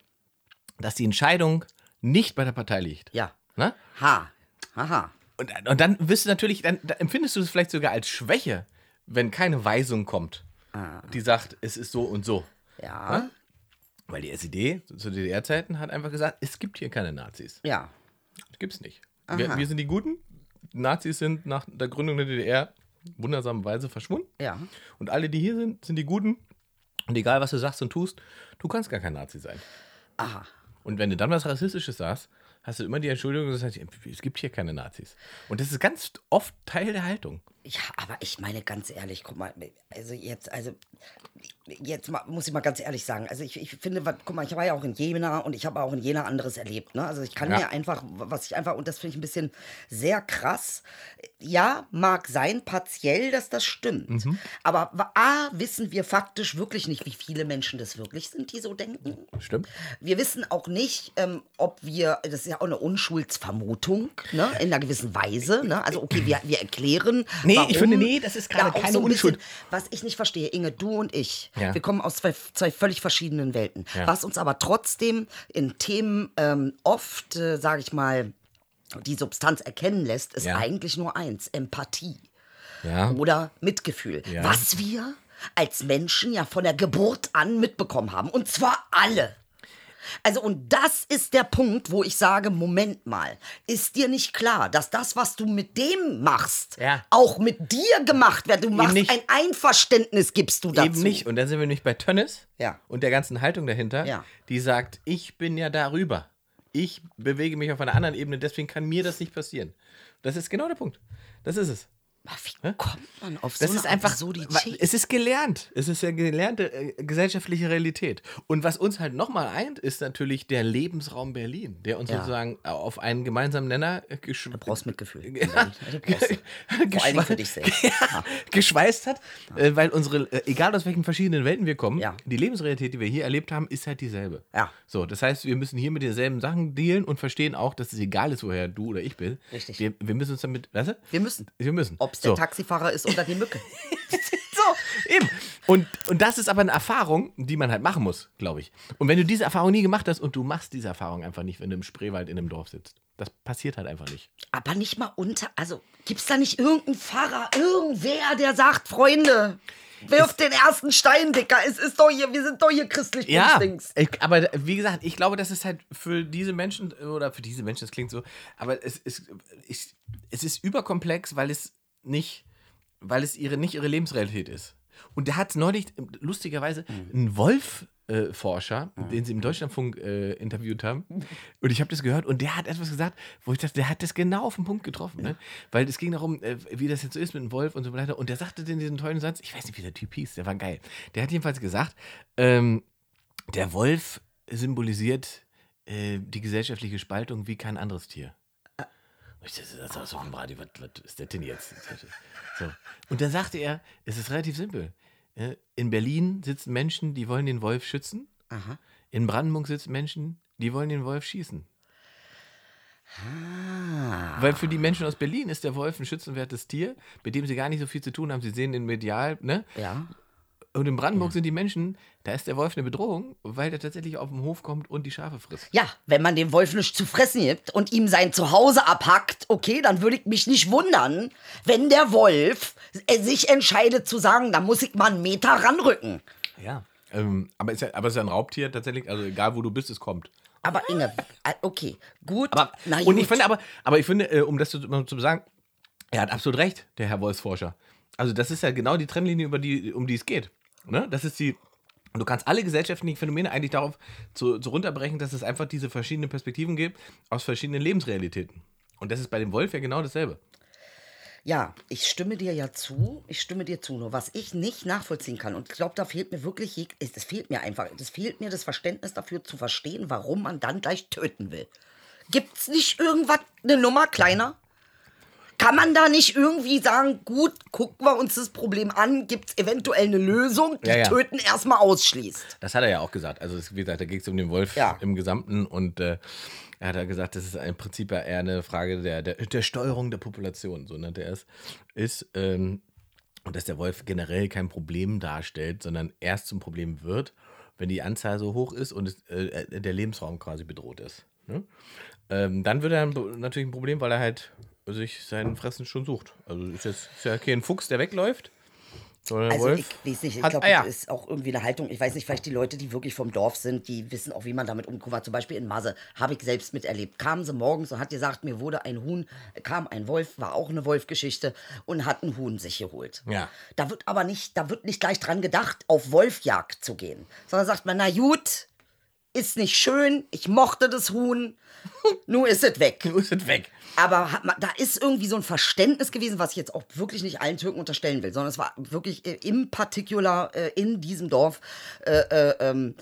dass die Entscheidung nicht bei der Partei liegt. Ja. Ne? Ha. Haha. Und, und dann wirst du natürlich, dann, dann empfindest du es vielleicht sogar als Schwäche, wenn keine Weisung kommt, die sagt, es ist so und so. Ja. Weil die SED zu DDR-Zeiten hat einfach gesagt, es gibt hier keine Nazis. Ja. Das gibt's nicht. Wir, wir sind die Guten. Nazis sind nach der Gründung der DDR wundersamerweise verschwunden. Ja. Und alle, die hier sind, sind die Guten. Und egal, was du sagst und tust, du kannst gar kein Nazi sein. Aha. Und wenn du dann was Rassistisches sagst, hast du immer die Entschuldigung, dass es gibt hier keine Nazis. Und das ist ganz oft Teil der Haltung. Ja, aber ich meine ganz ehrlich, guck mal, also jetzt, also jetzt mal, muss ich mal ganz ehrlich sagen, also ich, ich finde, was- guck mal, ich war ja auch in Jena und ich habe auch in Jena anderes erlebt, ne? Also ich kann Ja. mir einfach, was ich einfach, und das finde ich ein bisschen sehr krass, ja, mag sein, partiell, dass das stimmt, aber wa- A, wissen wir faktisch wirklich nicht, wie viele Menschen das wirklich sind, die so denken. Stimmt? Wir wissen auch nicht, ähm, ob wir, das ist ja auch eine Unschuldsvermutung, ne, in einer gewissen Weise. Ne? Also, okay, wir, wir erklären. Nee, warum ich finde, nee, das ist gerade da keine ein bisschen- Unschuld. Was ich nicht verstehe, Inge, du und ich, Ja. wir kommen aus zwei, zwei völlig verschiedenen Welten. Ja. Was uns aber trotzdem in Themen ähm, oft, äh, sage ich mal, die Substanz erkennen lässt, ist Ja. eigentlich nur eins: Empathie oder Mitgefühl. Was wir als Menschen ja von der Geburt an mitbekommen haben. Und zwar alle. Also, und das ist der Punkt, wo ich sage: Moment mal, ist dir nicht klar, dass das, was du mit dem machst, Ja. auch mit dir gemacht wird? Du machst nicht. ein Einverständnis, gibst du dazu. Eben nicht. Und dann sind wir nämlich bei Tönnes Ja. und der ganzen Haltung dahinter, Ja. die sagt, ich bin ja darüber. Ich bewege mich auf einer anderen Ebene, deswegen kann mir das nicht passieren. Das ist genau der Punkt. Das ist es. Wie kommt man auf Das so ist eine einfach, Absurdität? es ist gelernt. Es ist ja gelernte äh, gesellschaftliche Realität. Und was uns halt nochmal eint, ist natürlich der Lebensraum Berlin, der uns Ja. sozusagen auf einen gemeinsamen Nenner gesch Du brauchst Mitgefühl. Ja. Vor allen Dingen für dich selbst. ja, geschweißt hat, äh, weil unsere, äh, egal aus welchen verschiedenen Welten wir kommen, die Lebensrealität, die wir hier erlebt haben, ist halt dieselbe. Ja. So, das heißt, wir müssen hier mit denselben Sachen dealen und verstehen auch, dass es egal ist, woher du oder ich bin. Richtig. Wir, wir müssen uns damit, weißt du? Wir müssen. Wir müssen. Ob es der so. Taxifahrer ist oder die Mücke. So, eben. Und, und das ist aber eine Erfahrung, die man halt machen muss, glaube ich. Und wenn du diese Erfahrung nie gemacht hast und du machst diese Erfahrung einfach nicht, wenn du im Spreewald in einem Dorf sitzt, das passiert halt einfach nicht. Aber nicht mal unter. Also, gibt es da nicht irgendeinen Pfarrer, irgendwer, der sagt, Freunde, wirft den ersten Stein, Dicker. Es ist doch hier, wir sind doch hier christlich Ja, ich, aber wie gesagt, ich glaube, das ist halt für diese Menschen, oder für diese Menschen, das klingt so, aber es ist, ich, es ist überkomplex, weil es nicht, weil es ihre, nicht ihre Lebensrealität ist. Und der hat neulich, äh, lustigerweise, einen Wolf-Forscher, den sie im Deutschlandfunk äh, interviewt haben. Und ich habe das gehört und der hat etwas gesagt, wo ich dachte, der hat das genau auf den Punkt getroffen. Ne? Weil es ging darum, äh, wie das jetzt so ist mit dem Wolf und so weiter. Und der sagte den diesen tollen Satz, ich weiß nicht, wie der Typ hieß, der war geil. Der hat jedenfalls gesagt, ähm, der Wolf symbolisiert äh, die gesellschaftliche Spaltung wie kein anderes Tier. Und ich dachte, das ist so ein Radio, was, was ist das denn jetzt? So. Und dann sagte er, es ist relativ simpel. Ja, In Berlin sitzen Menschen, die wollen den Wolf schützen. Aha. In Brandenburg sitzen Menschen, die wollen den Wolf schießen. Ah. Weil für die Menschen aus Berlin ist der Wolf ein schützenwertes Tier, mit dem sie gar nicht so viel zu tun haben. Sie sehen ihn medial, ne? Ja. Und in Brandenburg sind die Menschen, da ist der Wolf eine Bedrohung, weil der tatsächlich auf den Hof kommt und die Schafe frisst. Ja, wenn man dem Wolf nichts zu fressen gibt und ihm sein Zuhause abhackt, okay, dann würde ich mich nicht wundern, wenn der Wolf äh, sich entscheidet zu sagen, da muss ich mal einen Meter ranrücken. Ja. Ähm, aber, ist ja, aber ist ja ein Raubtier tatsächlich, also egal wo du bist, es kommt. Aber Inge, äh, okay, gut. Aber, na und ich gut. finde aber, aber ich finde, äh, um das zu, zu sagen, er hat absolut recht, der Herr Wolfsforscher. Also das ist ja genau die Trennlinie, über die, um die es geht. Ne? Das ist die. Du kannst alle gesellschaftlichen Phänomene eigentlich darauf zu, zu runterbrechen, dass es einfach diese verschiedenen Perspektiven gibt aus verschiedenen Lebensrealitäten. Und das ist bei dem Wolf ja genau dasselbe. Ja, ich stimme dir ja zu. Ich stimme dir zu. Nur was ich nicht nachvollziehen kann, und ich glaube, da fehlt mir wirklich, es fehlt mir einfach, es fehlt mir das Verständnis dafür zu verstehen, warum man dann gleich töten will. Gibt's nicht irgendwas, eine Nummer kleiner? Kann man da nicht irgendwie sagen, gut, gucken wir uns das Problem an, gibt es eventuell eine Lösung, die Ja, ja. Töten erstmal ausschließt? Das hat er ja auch gesagt. Also, wie gesagt, da geht es um den Wolf Ja. im Gesamten und äh, er hat ja gesagt, das ist im Prinzip ja eher eine Frage der, der, der Steuerung der Population, so nennt er es. Ist, ähm, und dass der Wolf generell kein Problem darstellt, sondern erst zum Problem wird, wenn die Anzahl so hoch ist und es, äh, der Lebensraum quasi bedroht ist. Ne? Ähm, dann wird er ein, natürlich ein Problem, weil er halt sich seinen Fressen schon sucht. Also ist jetzt ist ja kein Fuchs, der wegläuft. sondern der Also Wolf ich weiß nicht, ich glaube, das ist auch irgendwie eine Haltung. Ich weiß nicht, vielleicht die Leute, die wirklich vom Dorf sind, die wissen auch, wie man damit umkommt. Zum Beispiel in Masse habe ich selbst miterlebt. Kamen sie morgens und hat gesagt, mir wurde ein Huhn, kam ein Wolf, war auch eine Wolfgeschichte und hat ein Huhn sich geholt. Ja. Da wird aber nicht, da wird nicht gleich dran gedacht, auf Wolfjagd zu gehen. Sondern sagt man, na gut, ist nicht schön, ich mochte das Huhn, nun ist es weg. Du ist es weg. Aber hat man, da ist irgendwie so ein Verständnis gewesen, was ich jetzt auch wirklich nicht allen Türken unterstellen will, sondern es war wirklich äh, im Particular äh, in diesem Dorf äh, äh, ähm,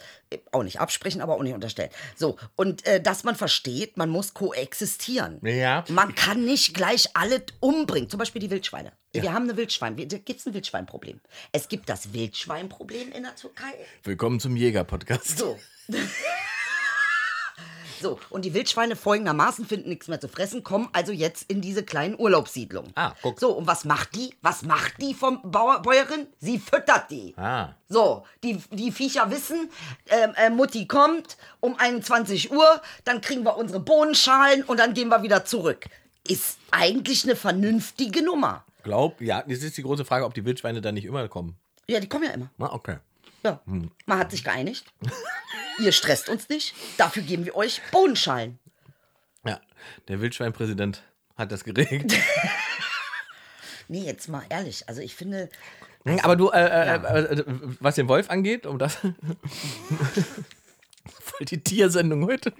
auch nicht absprechen, aber auch nicht unterstellen. So, und äh, dass man versteht, man muss koexistieren. Ja. Man kann nicht gleich alle umbringen, zum Beispiel die Wildschweine. Wir haben eine Wildschwein, da gibt es ein Wildschweinproblem. Es gibt das Wildschweinproblem in der Türkei. Willkommen zum Jäger-Podcast. So. So, und die Wildschweine folgendermaßen finden nichts mehr zu fressen, kommen also jetzt in diese kleinen Urlaubssiedlungen. Ah, guck. So, und was macht die? Was macht die vom Bauer, Bäuerin? Sie füttert die. Ah. So, die, die Viecher wissen, ähm, äh, Mutti kommt um 21 Uhr, dann kriegen wir unsere Bohnenschalen und dann gehen wir wieder zurück. Ist eigentlich eine vernünftige Nummer. Glaub, ja, das ist die große Frage, ob die Wildschweine da nicht immer kommen. Ja, die kommen ja immer. Na, okay. Ja, man hat sich geeinigt. Ihr stresst uns nicht. Dafür geben wir euch Bohnenschalen. Ja, der Wildschweinpräsident hat das geregelt. Nee, jetzt mal ehrlich. Also ich finde, Aber du, äh, äh, äh, äh, was den Wolf angeht, um das. Voll die Tiersendung heute.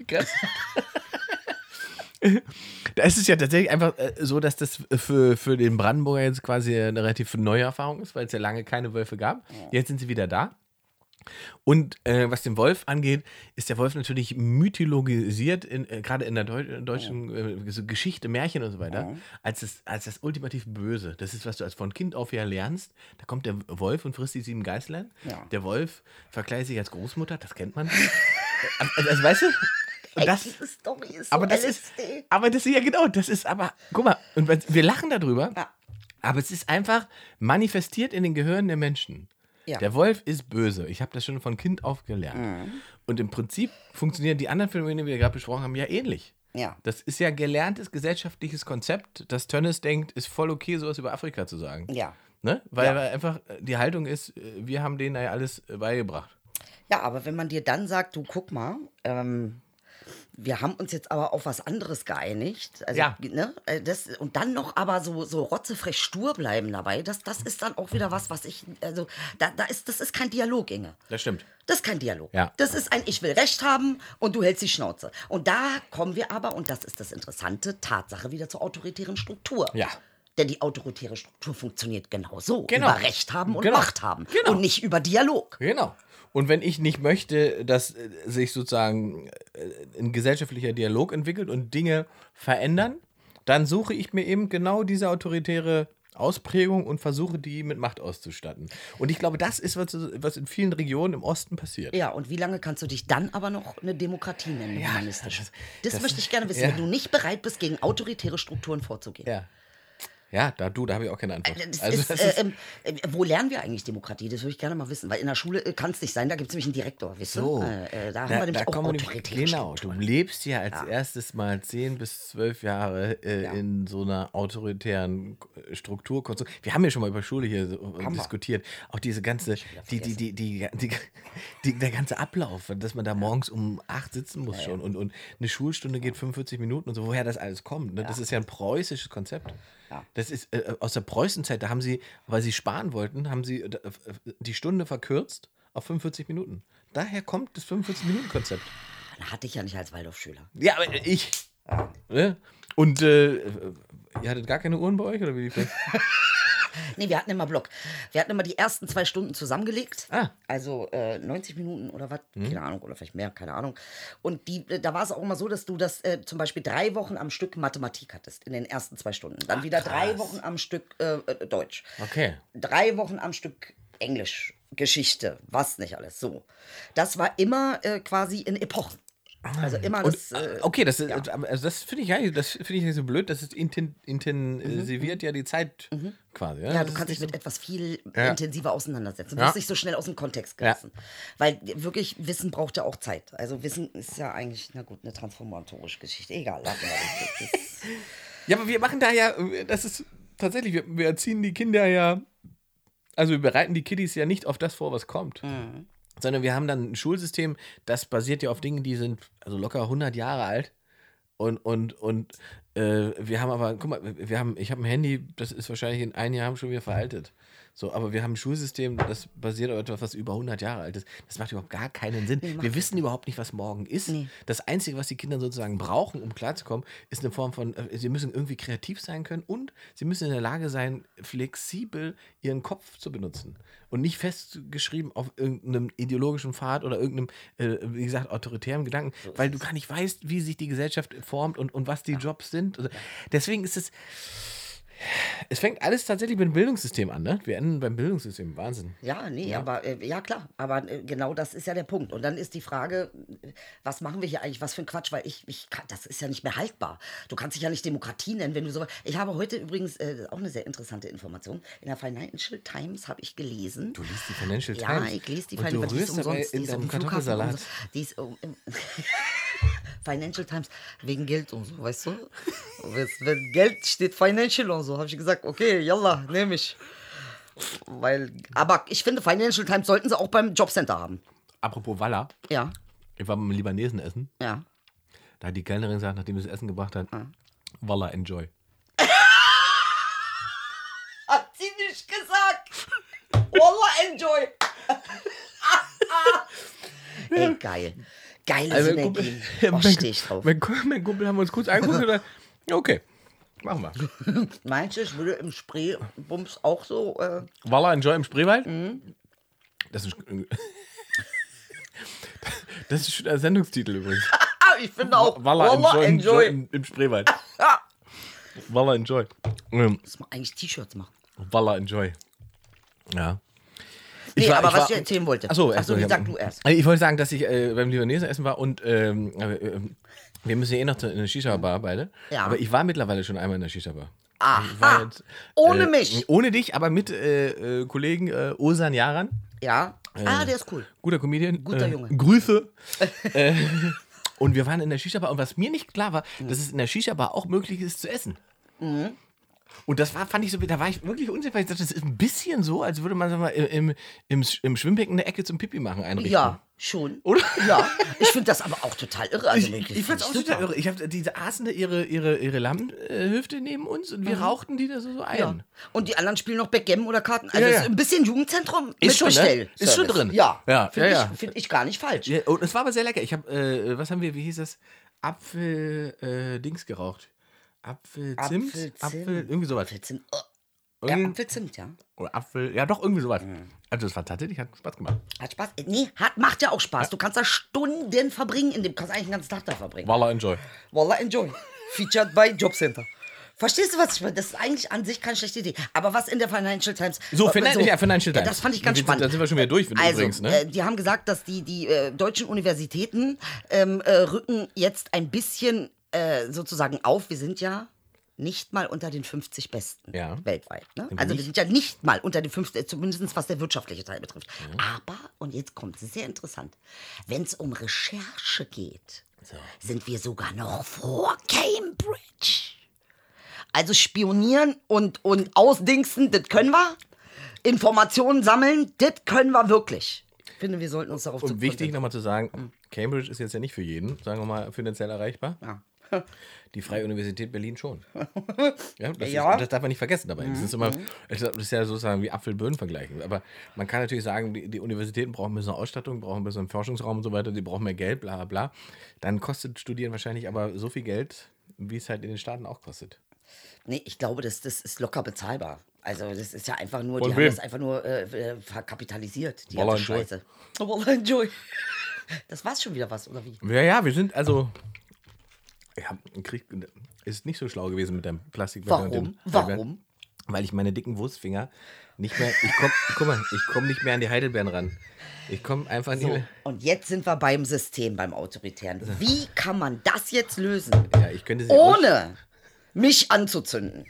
Da ist es ja tatsächlich einfach äh, so, dass das für, für den Brandenburger jetzt quasi eine relativ neue Erfahrung ist, weil es ja lange keine Wölfe gab. Jetzt sind sie wieder da. Und äh, was den Wolf angeht, ist der Wolf natürlich mythologisiert, äh, gerade in der Deu deutschen äh, so Geschichte, Märchen und so weiter, als, das, als das ultimativ Böse. Das ist, was du als von Kind auf ja lernst. Da kommt der Wolf und frisst die sieben Geißlein. Ja. Der Wolf verkleidet sich als Großmutter, das kennt man. also, also, weißt du? Ey, das, diese Story ist so aber das ist, aber das ist ja genau, das ist aber, guck mal, und wir lachen darüber, Ja. aber es ist einfach manifestiert in den Gehirnen der Menschen. Ja. Der Wolf ist böse. Ich habe das schon von Kind auf gelernt. Und im Prinzip funktionieren die anderen Phänomene, die wir gerade besprochen haben, ja ähnlich. Ja. Das ist ja gelerntes gesellschaftliches Konzept, dass Tönnes denkt, ist voll okay, sowas über Afrika zu sagen. Ja. Ne? Weil Ja. einfach äh, die Haltung ist, äh, wir haben denen ja alles beigebracht. Ja, aber wenn man dir dann sagt, du guck mal, ähm, wir haben uns jetzt aber auf was anderes geeinigt. Also, Ja. ne, äh, das, und dann noch aber so, so rotzefrech stur bleiben dabei, das, das ist dann auch wieder was, was ich, also da, da ist, das ist kein Dialog, Inge. Das stimmt. Das ist kein Dialog. Ja. Das ist ein Ich will Recht haben und du hältst die Schnauze. Und da kommen wir aber, und das ist das Interessante, Tatsache wieder zur autoritären Struktur. Ja. Denn die autoritäre Struktur funktioniert genau so. Genau. Über Recht haben und Genau. Macht haben. Genau. Und nicht über Dialog. Genau. Und wenn ich nicht möchte, dass äh, sich sozusagen äh, ein gesellschaftlicher Dialog entwickelt und Dinge verändern, dann suche ich mir eben genau diese autoritäre Ausprägung und versuche die mit Macht auszustatten. Und ich glaube, das ist, was, was in vielen Regionen im Osten passiert. Ja, und wie lange kannst du dich dann aber noch eine Demokratie nennen, Ja, humanistisch? das- Das, das- möchte ich gerne wissen, ja. wenn du nicht bereit bist, gegen autoritäre Strukturen vorzugehen. Ja. Ja, da du, da habe ich auch keine Antwort. Das Also, ist, äh, ähm, äh, wo lernen wir eigentlich Demokratie? Das würde ich gerne mal wissen, weil in der Schule kann es nicht sein, da gibt es nämlich einen Direktor, ihr? So. Äh, äh, da haben wir nämlich auch nämlich- Genau, du lebst ja als erstes mal 10 bis 12 Jahre äh, Ja. in so einer autoritären äh, Struktur. Wir haben ja schon mal über Schule hier so, äh, diskutiert. Auch diese ganze, die, die, die, die, die, die, der ganze Ablauf, dass man da morgens um 8 sitzen muss schon und, und eine Schulstunde geht 45 Minuten und so, woher das alles kommt. Ne? Das ist ja ein preußisches Konzept. Ja. Das ist äh, aus der Preußenzeit, da haben sie, weil sie sparen wollten, haben sie äh, die Stunde verkürzt auf 45 Minuten. Daher kommt das 45-Minuten-Konzept. Da hatte ich ja nicht als Waldorfschüler. Ja, aber ich. Ne? Und äh, ihr hattet gar keine Uhren bei euch oder wie? Nee, wir hatten immer Block. Wir hatten immer die ersten zwei Stunden zusammengelegt. Ah. Also äh, 90 Minuten oder was, keine Ahnung, oder vielleicht mehr, keine Ahnung. Und die, äh, da war es auch immer so, dass du das äh, zum Beispiel drei Wochen am Stück Mathematik hattest in den ersten zwei Stunden. Dann wieder drei Wochen am Stück äh, äh, Deutsch. Okay. Drei Wochen am Stück Englisch, Geschichte, was nicht alles. So. Das war immer äh, quasi in Epochen. Also immer das. Äh, äh, okay, das, ist, also das finde ich ja, das finde ich nicht so blöd. Das ist inten, intensiviert ja die Zeit quasi. Ja, Das du kannst dich mit etwas viel Ja. intensiver auseinandersetzen. Du Ja. wirst nicht so schnell aus dem Kontext Ja. gerissen. Weil wirklich Wissen braucht ja auch Zeit. Also Wissen ist ja eigentlich, na gut, eine transformatorische Geschichte. Egal, Ja, aber wir machen da ja, das ist tatsächlich, wir, wir erziehen die Kinder ja, also wir bereiten die Kiddies ja nicht auf das vor, was kommt. Sondern wir haben dann ein Schulsystem, das basiert ja auf Dingen, die sind also locker 100 Jahre alt. Und, und, und äh, wir haben aber, guck mal, wir haben, ich habe ein Handy, das ist wahrscheinlich in ein Jahr schon wieder veraltet. So, aber wir haben ein Schulsystem, das basiert auf etwas, was über 100 Jahre alt ist. Das macht überhaupt gar keinen Sinn. wir wissen überhaupt nicht, was morgen ist. Das Einzige, was die Kinder sozusagen brauchen, um klarzukommen, ist eine Form von, äh, sie müssen irgendwie kreativ sein können und sie müssen in der Lage sein, flexibel ihren Kopf zu benutzen. Und nicht festgeschrieben auf irgendeinem ideologischen Pfad oder irgendeinem, äh, wie gesagt, autoritären Gedanken, weil du gar nicht weißt, wie sich die Gesellschaft formt und, und was die Jobs sind. Also deswegen ist es. Es fängt alles tatsächlich mit dem Bildungssystem an, ne? Wir enden beim Bildungssystem. Wahnsinn. ja, nee, aber äh, ja klar. Aber äh, genau das ist ja der Punkt. Und dann ist die Frage, was machen wir hier eigentlich? Was für ein Quatsch? Weil ich, ich kann, das ist ja nicht mehr haltbar. Du kannst dich ja nicht Demokratie nennen, wenn du so. Ich habe heute übrigens äh, auch eine sehr interessante Information. In der Financial Times habe ich gelesen. Du liest die Financial Ja, Times. ich lese die und du Financial rührst dabei umsonst. Die in ist deinem am Flughafen umsonst. Die ist um, Financial Times wegen Geld und so, weißt du? Wenn, Geld steht Financial und so, habe ich gesagt, okay, yalla, nehme ich. Weil, aber ich finde, Financial Times sollten sie auch beim Jobcenter haben. Apropos Walla, Ja, ich war beim Libanesen essen. ja. Da hat die Kellnerin gesagt, nachdem sie das Essen gebracht hat, Walla, enjoy. Hat sie nicht gesagt. Wallah, enjoy. Ey, geil. Geile Also, Synergien. mein, Oh, mein, steh ich drauf. mein, mein Kumpel haben wir uns kurz angeguckt und gesagt, okay, machen wir. Meinst du, ich würde im Spreebums auch so. Äh, Walla, enjoy im Spreewald. Mhm. Das ist, das ist schon der Sendungstitel übrigens. ah, ich finde auch. Walla, enjoy enjoy. im, im Spreewald. Walla, enjoy. Ähm, Muss man eigentlich T-Shirts machen. Walla, enjoy. Ja. Nee, war- aber was war- ich erzählen wollte. Achso, Ach so, sag du erst. Also Ich wollte sagen, dass ich äh, beim Libanesen essen war und ähm, äh, wir müssen ja eh noch in eine Shisha-Bar beide. Ja. Aber ich war mittlerweile schon einmal in der Shisha-Bar. Aha. Jetzt, Ohne äh, mich. Ohne dich, aber mit äh, äh, Kollegen äh, Osan Yaran, Ja. Ah, der ist cool. guter Comedian. Guter Junge. Grüße. und wir waren in der Shisha-Bar und was mir nicht klar war, dass es in der Shisha-Bar auch möglich ist zu essen. Und das war, fand ich so, da war ich wirklich unsicher, weil ich dachte, das ist ein bisschen so, als würde man sag mal, im, im, im Schwimmbecken eine Ecke zum Pipi machen einrichten. Ja, schon. Oder? Ja. Ich finde das aber auch total irre. Also Ich, ich fand's auch super. total irre. Ich hab, diese aßen da ihre, ihre, ihre Lammhüfte neben uns und wir rauchten die da so, so ein. Mhm. Ja. Und die anderen spielen noch Backgammon oder Karten. Also Ja, es ja. ein bisschen Jugendzentrum Ist schon, ne? Ist schon drin. Ja, Ja, finde ja, ich, find ich gar nicht falsch. Und es war aber sehr lecker. Ich habe, äh, was haben wir, wie hieß das? Apfel, äh, geraucht. Apfel, Zimt? Apfelzimt. Apfel, irgendwie sowas. Apfelzimt. Oh. Ja, Apfelzimt, ja. Oder Apfel, ja doch, irgendwie sowas. Mhm. Also das war tatsächlich, hat Spaß gemacht. Hat Spaß. Nee, hat, macht ja auch Spaß. Du kannst da Stunden verbringen, in dem kannst eigentlich den ganzen Tag da verbringen. Walla, enjoy. Wallah, enjoy. Featured by Jobcenter. Verstehst du, was ich meine? Das ist eigentlich an sich keine schlechte Idee. Aber was in der Financial Times. So, Finan ja, Financial Ja, Times. das fand ich ganz spannend. Da sind wir schon wieder durch, Also, übrigens, ne? äh, die haben gesagt, dass die, die äh, deutschen Universitäten ähm, äh, rücken jetzt ein bisschen äh, sozusagen auf. Wir sind ja nicht mal unter den 50 Besten Ja. weltweit. Ne? wir Also wir nicht? sind ja nicht mal unter den 50, äh, zumindest was der wirtschaftliche Teil betrifft. Aber, und jetzt kommt es sehr interessant, wenn es um Recherche geht, sind wir sogar noch vor Cambridge. Also spionieren und, und ausdingsen, das können wir. Informationen sammeln, das können wir wirklich. Ich finde, wir sollten uns darauf Und wichtig nochmal zu sagen, Cambridge ist jetzt ja nicht für jeden, sagen wir mal, finanziell erreichbar. Ja. Die Freie Universität Berlin schon. Ja, das, Ja. Mhm. Ist, das darf man nicht vergessen dabei. Das ist immer, das ist ja sozusagen wie Apfel-Birnen vergleichen. Aber man kann natürlich sagen, die, die Universitäten brauchen ein bisschen Ausstattung, brauchen ein bisschen Forschungsraum und so weiter, die brauchen mehr Geld, bla bla bla. Dann kostet Studieren wahrscheinlich aber so viel Geld, wie es halt in den Staaten auch kostet. Nee, ich glaube, das, das ist locker bezahlbar. Also das ist ja einfach nur, Von die wem? haben das einfach nur äh, äh, verkapitalisiert, die Wallah, ganze. Scheiße. Enjoy. Das war's schon wieder was, oder wie? Ja, ja, wir sind also. Ja, Krieg ist nicht so schlau gewesen mit deinem Plastik. Warum? Warum? Weil ich meine dicken Wurstfinger nicht mehr. Ich komm, guck mal, ich komme nicht mehr an die Heidelbeeren ran. Ich komme einfach nicht So, mehr. und jetzt sind wir beim System, beim Autoritären. Wie kann man das jetzt lösen, Ja, ich könnte sie ohne mich anzuzünden?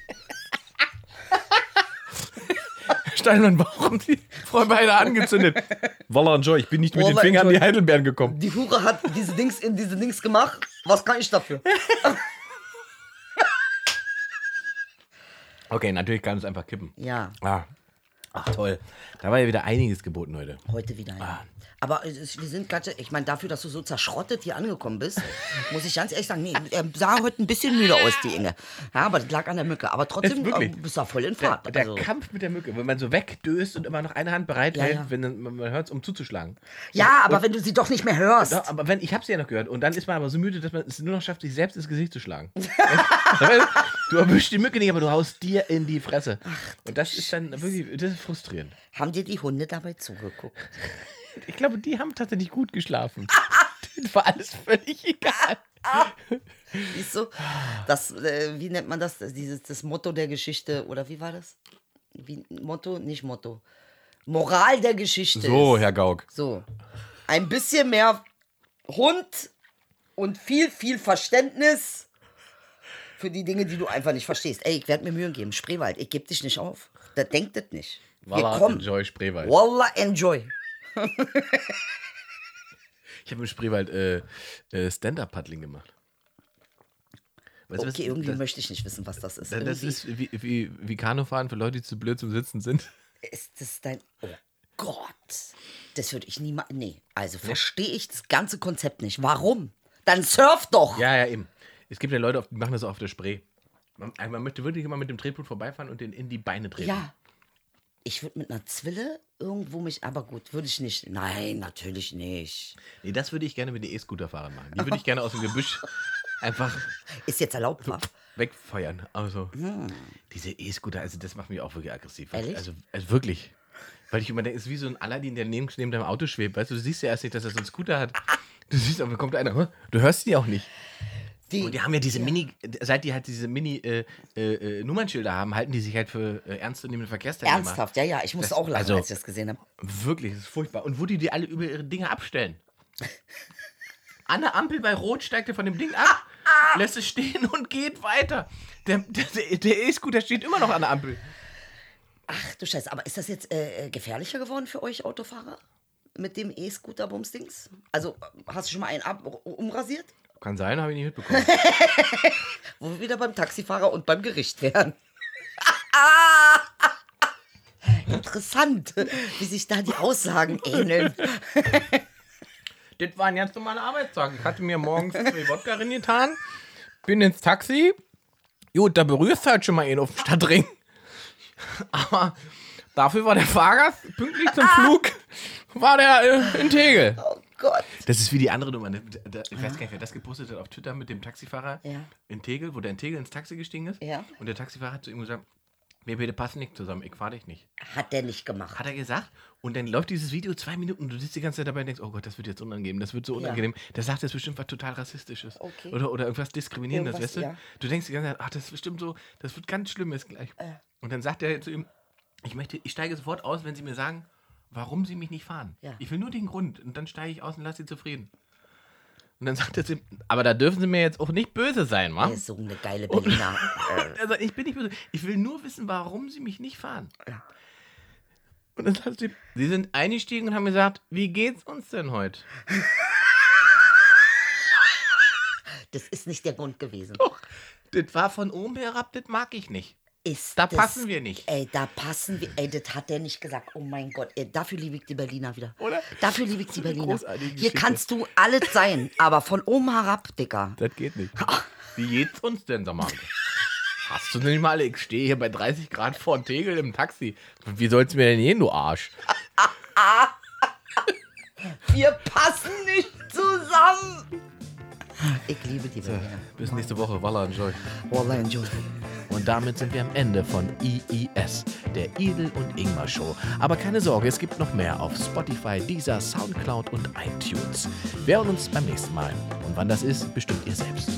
Steinmann, warum die Frau beide angezündet? Walla und Joy, ich bin nicht mit den Fingern an die Heidelbeeren gekommen. Die Hure hat diese Dings in diese Dings gemacht. Was kann ich dafür? Okay, natürlich kann es einfach kippen. Ja, Ah. Ach toll. Da war ja wieder einiges geboten heute. heute wieder. Ja. Aber es ist, wir sind ganz, ich meine, dafür, dass du so zerschrottet hier angekommen bist, muss ich ganz ehrlich sagen, nee, er sah heute ein bisschen müde aus, die Inge. Ja, aber das lag an der Mücke. Aber trotzdem äh, bist du voll in Der, Fahrt. der also, Kampf mit der Mücke, wenn man so wegdöst und immer noch eine Hand bereit Ja, hält, ja. wenn man, man hört es, um zuzuschlagen. ja, aber wenn du sie doch nicht mehr hörst. Doch, aber wenn, ich habe sie ja noch gehört und dann ist man aber so müde, dass man es nur noch schafft, sich selbst ins Gesicht zu schlagen. du erwischst die Mücke nicht, aber du haust dir in die Fresse. und das ist dann wirklich, das ist frustrierend. Haben dir die Hunde dabei zugeguckt? Ich glaube, die haben tatsächlich gut geschlafen. Denen war alles völlig egal. Siehst du? Das, äh, wie nennt man das? Das- Dieses, das Motto der Geschichte, oder wie war das? Wie, Motto? Nicht Motto. Moral der Geschichte. So, ist, Herr Gauck. So. Ein bisschen mehr Hund und viel, viel Verständnis für die Dinge, die du einfach nicht verstehst. Ey, ich werde mir Mühe geben. Spreewald, ich gebe dich nicht auf. Da denkt das nicht. Wir Wallah, kommen. enjoy Spreewald. Wallah, enjoy. Ich habe im Spreewald äh, äh, Stand-Up-Paddling gemacht. Weißt du, was- Okay, irgendwie das, möchte ich nicht wissen, was das ist. das Irgendwie ist wie, wie, wie Kanufahren für Leute, die zu blöd zum Sitzen sind. ist das dein. Oh Gott. Das würde ich niemals. Nee. Also verstehe ich das ganze Konzept nicht. Warum? Dann surf doch. Ja, ja, eben. Es gibt ja Leute, die machen das auch auf der Spree. Man, man möchte wirklich immer mit dem Tretboot vorbeifahren und den in die Beine treten. Ja. Ich würde mit einer Zwille irgendwo mich. Aber gut, würde ich nicht. Nein, natürlich nicht. Nee, das würde ich gerne mit den E-Scooter-Fahrern machen. Die würde ich gerne aus dem Gebüsch einfach Ist jetzt erlaubt, wa? wegfeuern. Also, diese E-Scooter, also das macht mich auch wirklich aggressiv. Ehrlich? Also, also wirklich. Weil ich immer denke, es ist wie so ein Aladdin, der neben, neben deinem Auto schwebt. Weißt du, du siehst ja erst nicht, dass er so einen Scooter hat. Du siehst, aber kommt einer. Du hörst die auch nicht. Die, Und die haben ja diese Mini, seit die halt diese Mini-Nummernschilder haben, halten die sich halt für äh, ernstzunehmende Verkehrsteilnehmer. ernsthaft, ja, ja. Ich musste Das- auch lachen, also- als ich das gesehen habe. Wirklich, das ist furchtbar. Und wo die die alle über ihre Dinge abstellen. An der Ampel bei Rot steigt er von dem Ding ab, lässt es stehen und geht weiter. Der E-Scooter steht immer noch an der Ampel. Ach du Scheiße, aber ist das jetzt äh, gefährlicher geworden für euch Autofahrer? Mit dem E-Scooter-Bumsdings? Also, hast du schon mal einen ab umrasiert? Kann sein, habe ich nicht mitbekommen. Wo wir wieder beim Taxifahrer und beim Gericht wären. Interessant, wie sich da die Aussagen ähneln. Das war ein ganz normaler Arbeitstag. Ich hatte mir morgens zwei Wodka getan, bin ins Taxi. Gut, da berührst du halt schon mal ihn auf dem Stadtring. Aber dafür war der Fahrgast pünktlich zum Flug, war der äh, in Tegel. Oh Gott. Das ist wie die andere Nummer. ne? Da- Ich weiß gar nicht, wer das gepostet hat auf Twitter mit dem Taxifahrer Ja. in Tegel, wo der in Tegel ins Taxi gestiegen ist. Ja. Und der Taxifahrer hat zu ihm gesagt, wir beide passen nicht zusammen, ich fahr dich nicht. Hat der nicht gemacht. Hat er gesagt. Und dann läuft dieses Video zwei Minuten und du sitzt die ganze Zeit dabei und denkst, oh Gott, das wird jetzt unangenehm, das wird so unangenehm. Der sagt jetzt bestimmt was total Rassistisches. Okay. Oder, oder irgendwas Diskriminierendes, Irgendwas, weißt du? ja. Du denkst die ganze Zeit, ach, das ist bestimmt so, das wird ganz Schlimmes gleich. Und dann sagt er zu ihm, ich möchte, ich steige sofort aus, wenn Sie mir sagen, warum Sie mich nicht fahren. Ja. Ich will nur den Grund. Und dann steige ich aus und lasse Sie zufrieden. Und dann sagt er zu ihm, aber da dürfen Sie mir jetzt auch nicht böse sein, wa? Der ist so eine geile Berliner. äh, Er sagt, ich bin nicht böse. Ich will nur wissen, warum Sie mich nicht fahren. Ja. Und dann sagt sie, Sie sind eingestiegen und haben gesagt, wie geht's uns denn heute? das ist nicht der Grund gewesen. Das war von oben herab, das mag ich nicht. Ist Da das, passen wir nicht. Ey, da passen wir. Ey, das hat der nicht gesagt. Oh mein Gott. Ey, dafür liebe ich die Berliner wieder. Oder? Dafür liebe ich die Berliner. Hier Geschichte. kannst du alles sein, aber von oben herab, Dicker. Das geht nicht. Wie geht's uns denn, sag mal? Hast du nicht mal, ich stehe hier bei 30 Grad vor Tegel im Taxi. Wie soll's mir denn gehen, du Arsch? Wir passen nicht zusammen. Ich liebe die Berliner. Bis nächste Woche. Walla, enjoy. Wallah, enjoy. Und damit sind wir am Ende von IIS, der Idel und Ingmar Show. Aber keine Sorge, es gibt noch mehr auf Spotify, Deezer, Soundcloud und iTunes. Wir hören uns beim nächsten Mal. Und wann das ist, bestimmt ihr selbst.